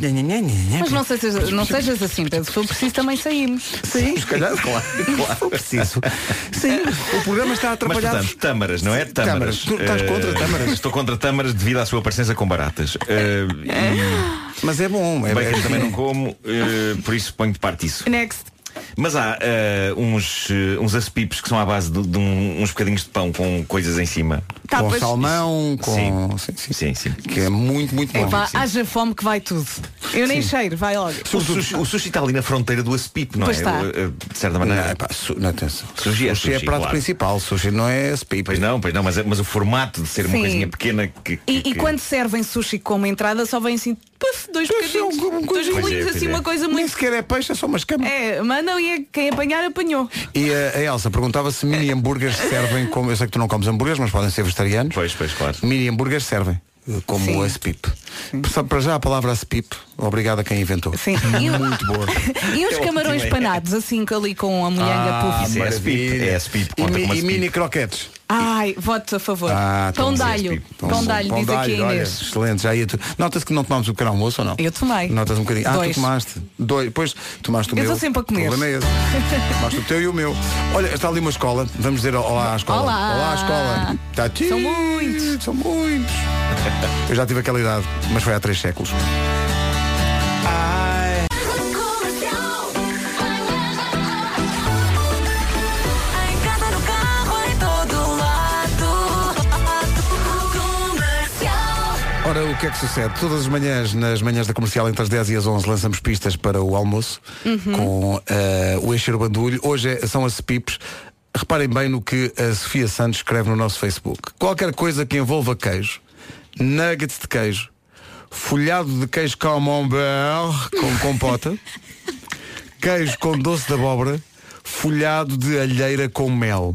Mas não sejas, não sejas assim, Pedro. Se for preciso, também saímos. Sim, se calhar, claro, claro. <laughs> Se for preciso. Sim, o programa está a Mas atrapalhar. portanto, tâmaras, não é? Tâmaras. Tu estás Eh, contra tâmaras? Estou contra tâmaras devido à sua presença com baratas. Eh, e Mas é bom. É, bacon é- também não como, eh, por isso ponho de parte isso. Next. Mas há eh, uns, eh, uns aspipes que são à base de, de um- uns bocadinhos de pão com coisas em cima. Tá, com pois- salmão, com. Sim, sim, sim. Que é muito, muito bom. Epá, haja fome que vai tudo. Eu nem cheiro, vai logo. O sushi, o sushi está ali na fronteira do aspip, não Pois é? está. Eh, De certa maneira. Não, epá, su- não, atenção. Sushi é Sushi é prato claro. principal, sushi não é speed. Pois não, pois não, mas, mas o formato de ser uma Sim. coisinha pequena que. que- E, e quando servem sushi como entrada, só vem assim, puf, dois bocadinhos, dois é, bolinhos, pois assim, é. uma coisa Nem muito. sequer é peixe, é só uma escama. É, mandam e quem apanhar, apanhou. E a, a Elsa perguntava se mini hambúrgueres <laughs> servem como. Eu sei que tu não comes hambúrgueres, mas podem ser vegetarianos. Pois, pois, claro. Mini hambúrgueres servem. eh, Como Sim. o ASPIP. Só para já a palavra ASPIP, obrigado a quem inventou. Sim. E, Muito boa. <laughs> e os camarões é. panados, assim ali com a molhanga puff. Isso é ASPIP, é ASPIP, E, mi- e mini croquetes. Ai, voto a favor. Ah, pão tão de bom. alho. Tão Pão diz aqui a alho, olha, Inês. excelente, já ia tu. Notas que não tomamos o pequeno almoço ou não? Eu tomei. Notas um bocadinho. Ah, Dois. tu tomaste. Dois. Depois tomaste o Eu meu. estou sempre a comer. O problema é esse. <laughs> tomaste o teu e o meu. Olha, está ali uma escola. Vamos dizer olá à escola. Olá. Olá à escola. Está aqui. São muitos. São muitos. Eu já tive aquela idade, mas foi há três séculos. Em Ora, o que é que sucede? Todas as manhãs, nas manhãs da comercial, entre as 10 e as 11, lançamos pistas para o almoço com eh, o Encher Bandulho. Hoje é- são as pipes. Reparem bem no que a Sofia Santos escreve no nosso Facebook. Qualquer coisa que envolva queijo, nuggets de queijo, folhado de queijo camembert com compota, <laughs> queijo com doce de abóbora, folhado de alheira com mel.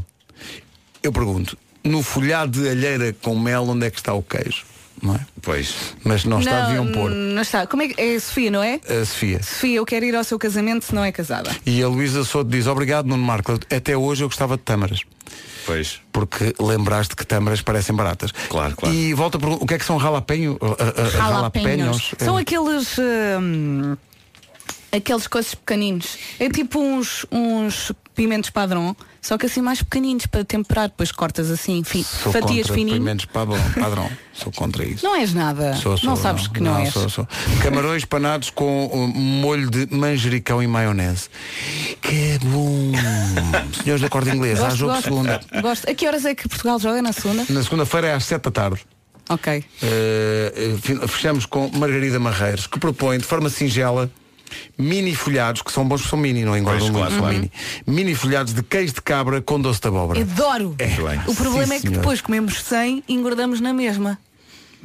Eu pergunto, no folhado de alheira com mel, onde é que está o queijo? Não é? Pois. Mas não está, deviam pôr. Não está. Como é que é a Sofia, não é? A Sofia. Sofia, eu quero ir ao seu casamento se não é casada. E a Luísa Souto diz, obrigado Nuno Marco, até hoje eu gostava de tâmaras. Pois. Porque lembraste que tâmaras parecem baratas. Claro, claro. E volta a perguntar, o que é que são ralapenho? Uh, uh, uh, Jalapeños. É. São aqueles. hum, aqueles coisas pequeninos. É tipo uns, uns pimentos padrão, só que assim mais pequeninos para temperar. Depois cortas assim, fi, Sou fatias fininho. pimentos padrão, <laughs> padrão. Sou contra isso. Não és nada. Sou, sou, não sabes que não, és. Sou. Camarões panados com uh, molho de manjericão e maionese. Que bom! <laughs> Senhores da corda inglesa, há Gosto, jogo de gosto, segunda. gosto. A que horas é que Portugal joga na segunda? Na segunda-feira é às 7 da tarde. Ok. Uh, fechamos com Margarida Marreiros, que propõe de forma singela mini folhados, que são bons porque são mini, não engordam muito, claro, mini. Mini folhados de queijo de cabra com doce de abóbora. Adoro! É. O problema Sim, é que senhor. depois comemos 100 e engordamos na mesma.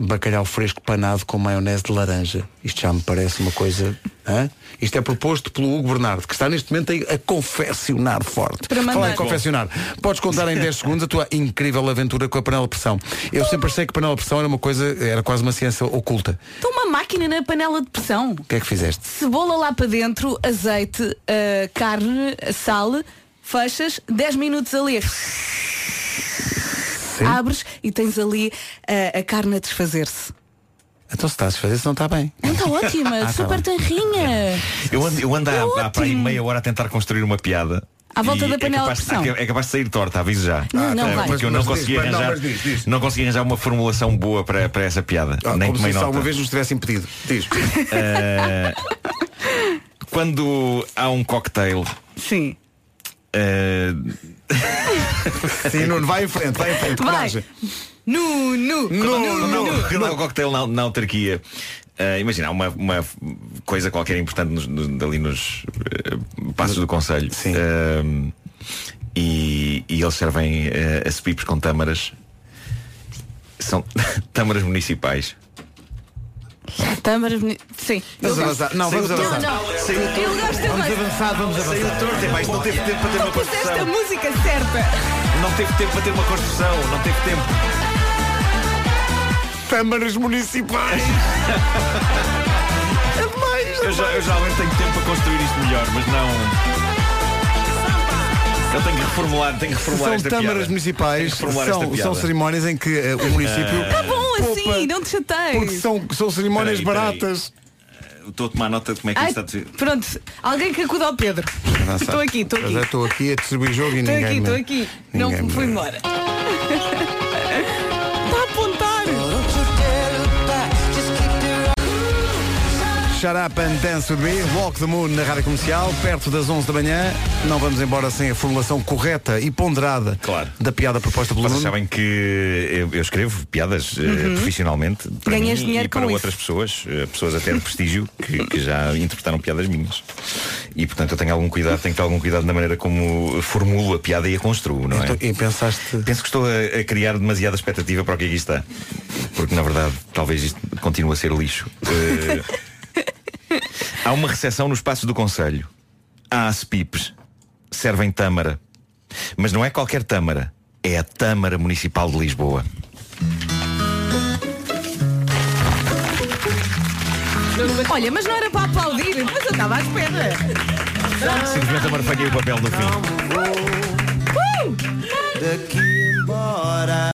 Bacalhau fresco panado com maionese de laranja. Isto já me parece uma coisa. hã? Isto é proposto pelo Hugo Bernardo, que está neste momento a, a confeccionar forte. Para mandar. Falar em confeccionar. Podes contar em 10 <laughs> segundos a tua incrível aventura com a panela de pressão. Eu sempre achei que panela de pressão era uma coisa, era quase uma ciência oculta. Então uma máquina na panela de pressão. O que é que fizeste? Cebola lá para dentro, azeite, ah, carne, sal, fechas, 10 minutos ali. Abres e tens ali ah, a carne a desfazer-se. Então se estás a fazer, se não está bem. Não está ótima, <laughs> Ah, tá super bem. tenrinha. Eu ando, eu ando É há, há para aí meia hora a tentar construir uma piada. À volta da panela é capaz, de pressão. É capaz de sair torta, aviso já. Não, não Eh, vai. Porque eu não consegui diz, não, arranjar. mas diz, diz. Não consegui arranjar uma formulação boa para, para essa piada. Ah, Nem como se nota. alguma vez nos tivesse impedido. Diz. <laughs> Eh, quando há um cocktail. Sim. Eh, <laughs> Sim, Nuno, vai em frente, vai em frente. Vai. coragem. Nu, nu. Quando, não, quando há um cocktail na, na autarquia eh, Imagina, há uma, uma coisa qualquer importante nos, nos- ali nos eh, passos do Conselho Sim. Eh, e, e eles servem uh, as pipos com tâmaras São <laughs> tâmaras municipais <laughs> Tâmaras. boni- Sim. Vamos Eu avançar. Não, vamos avançar. Não, não. Saiu torto. Eu gosto Vamos mais. avançar, vamos Saiu avançar. torto, não teve tempo para ter uma Tu puseste a construção música certa. Não teve tempo para ter uma construção Não teve tempo Câmaras municipais. <laughs> Eu, já, eu geralmente tenho tempo para construir isto melhor Mas não Eu tenho que reformular Tenho que reformular São esta piada. municipais, são, são cerimónias em que eh, o município. Tá bom assim, não te Porque chateies. são, são cerimónias Peraí, peraí. baratas. Estou a tomar nota de como é que Ai, isto está a dizer pronto, alguém que acuda ao Pedro. Estou aqui, estou aqui. Estou aqui a distribuir jogo e Estou ninguém. aqui, me- estou aqui. Não me- fui embora. <laughs> Shut Up and Dance With Me, Walk the Moon na Rádio Comercial, perto das 11 da manhã. Não vamos embora sem a formulação correta e ponderada da piada proposta pelo Vocês Nuno. sabem que eu, eu escrevo piadas eh, Uhum. profissionalmente para Ganhas mim dinheiro e para com outras pessoas, eh, pessoas até de prestígio, que, que já interpretaram piadas minhas. E portanto eu tenho algum cuidado, tenho que ter algum cuidado na maneira como formulo a piada e a construo, não é? Então, e pensaste. Penso que estou a, a criar demasiada expectativa para o que aqui está. Porque na verdade talvez isto continue a ser lixo. Eh, <laughs> há uma recepção nos passos do Conselho. Há as pipes. Servem tâmara. Mas não é qualquer tâmara. É a Tâmara Municipal de Lisboa. Olha, mas não era para aplaudir, mas eu estava à espera. Simplesmente amarfanhei o papel no fim. Uh! Daqui embora.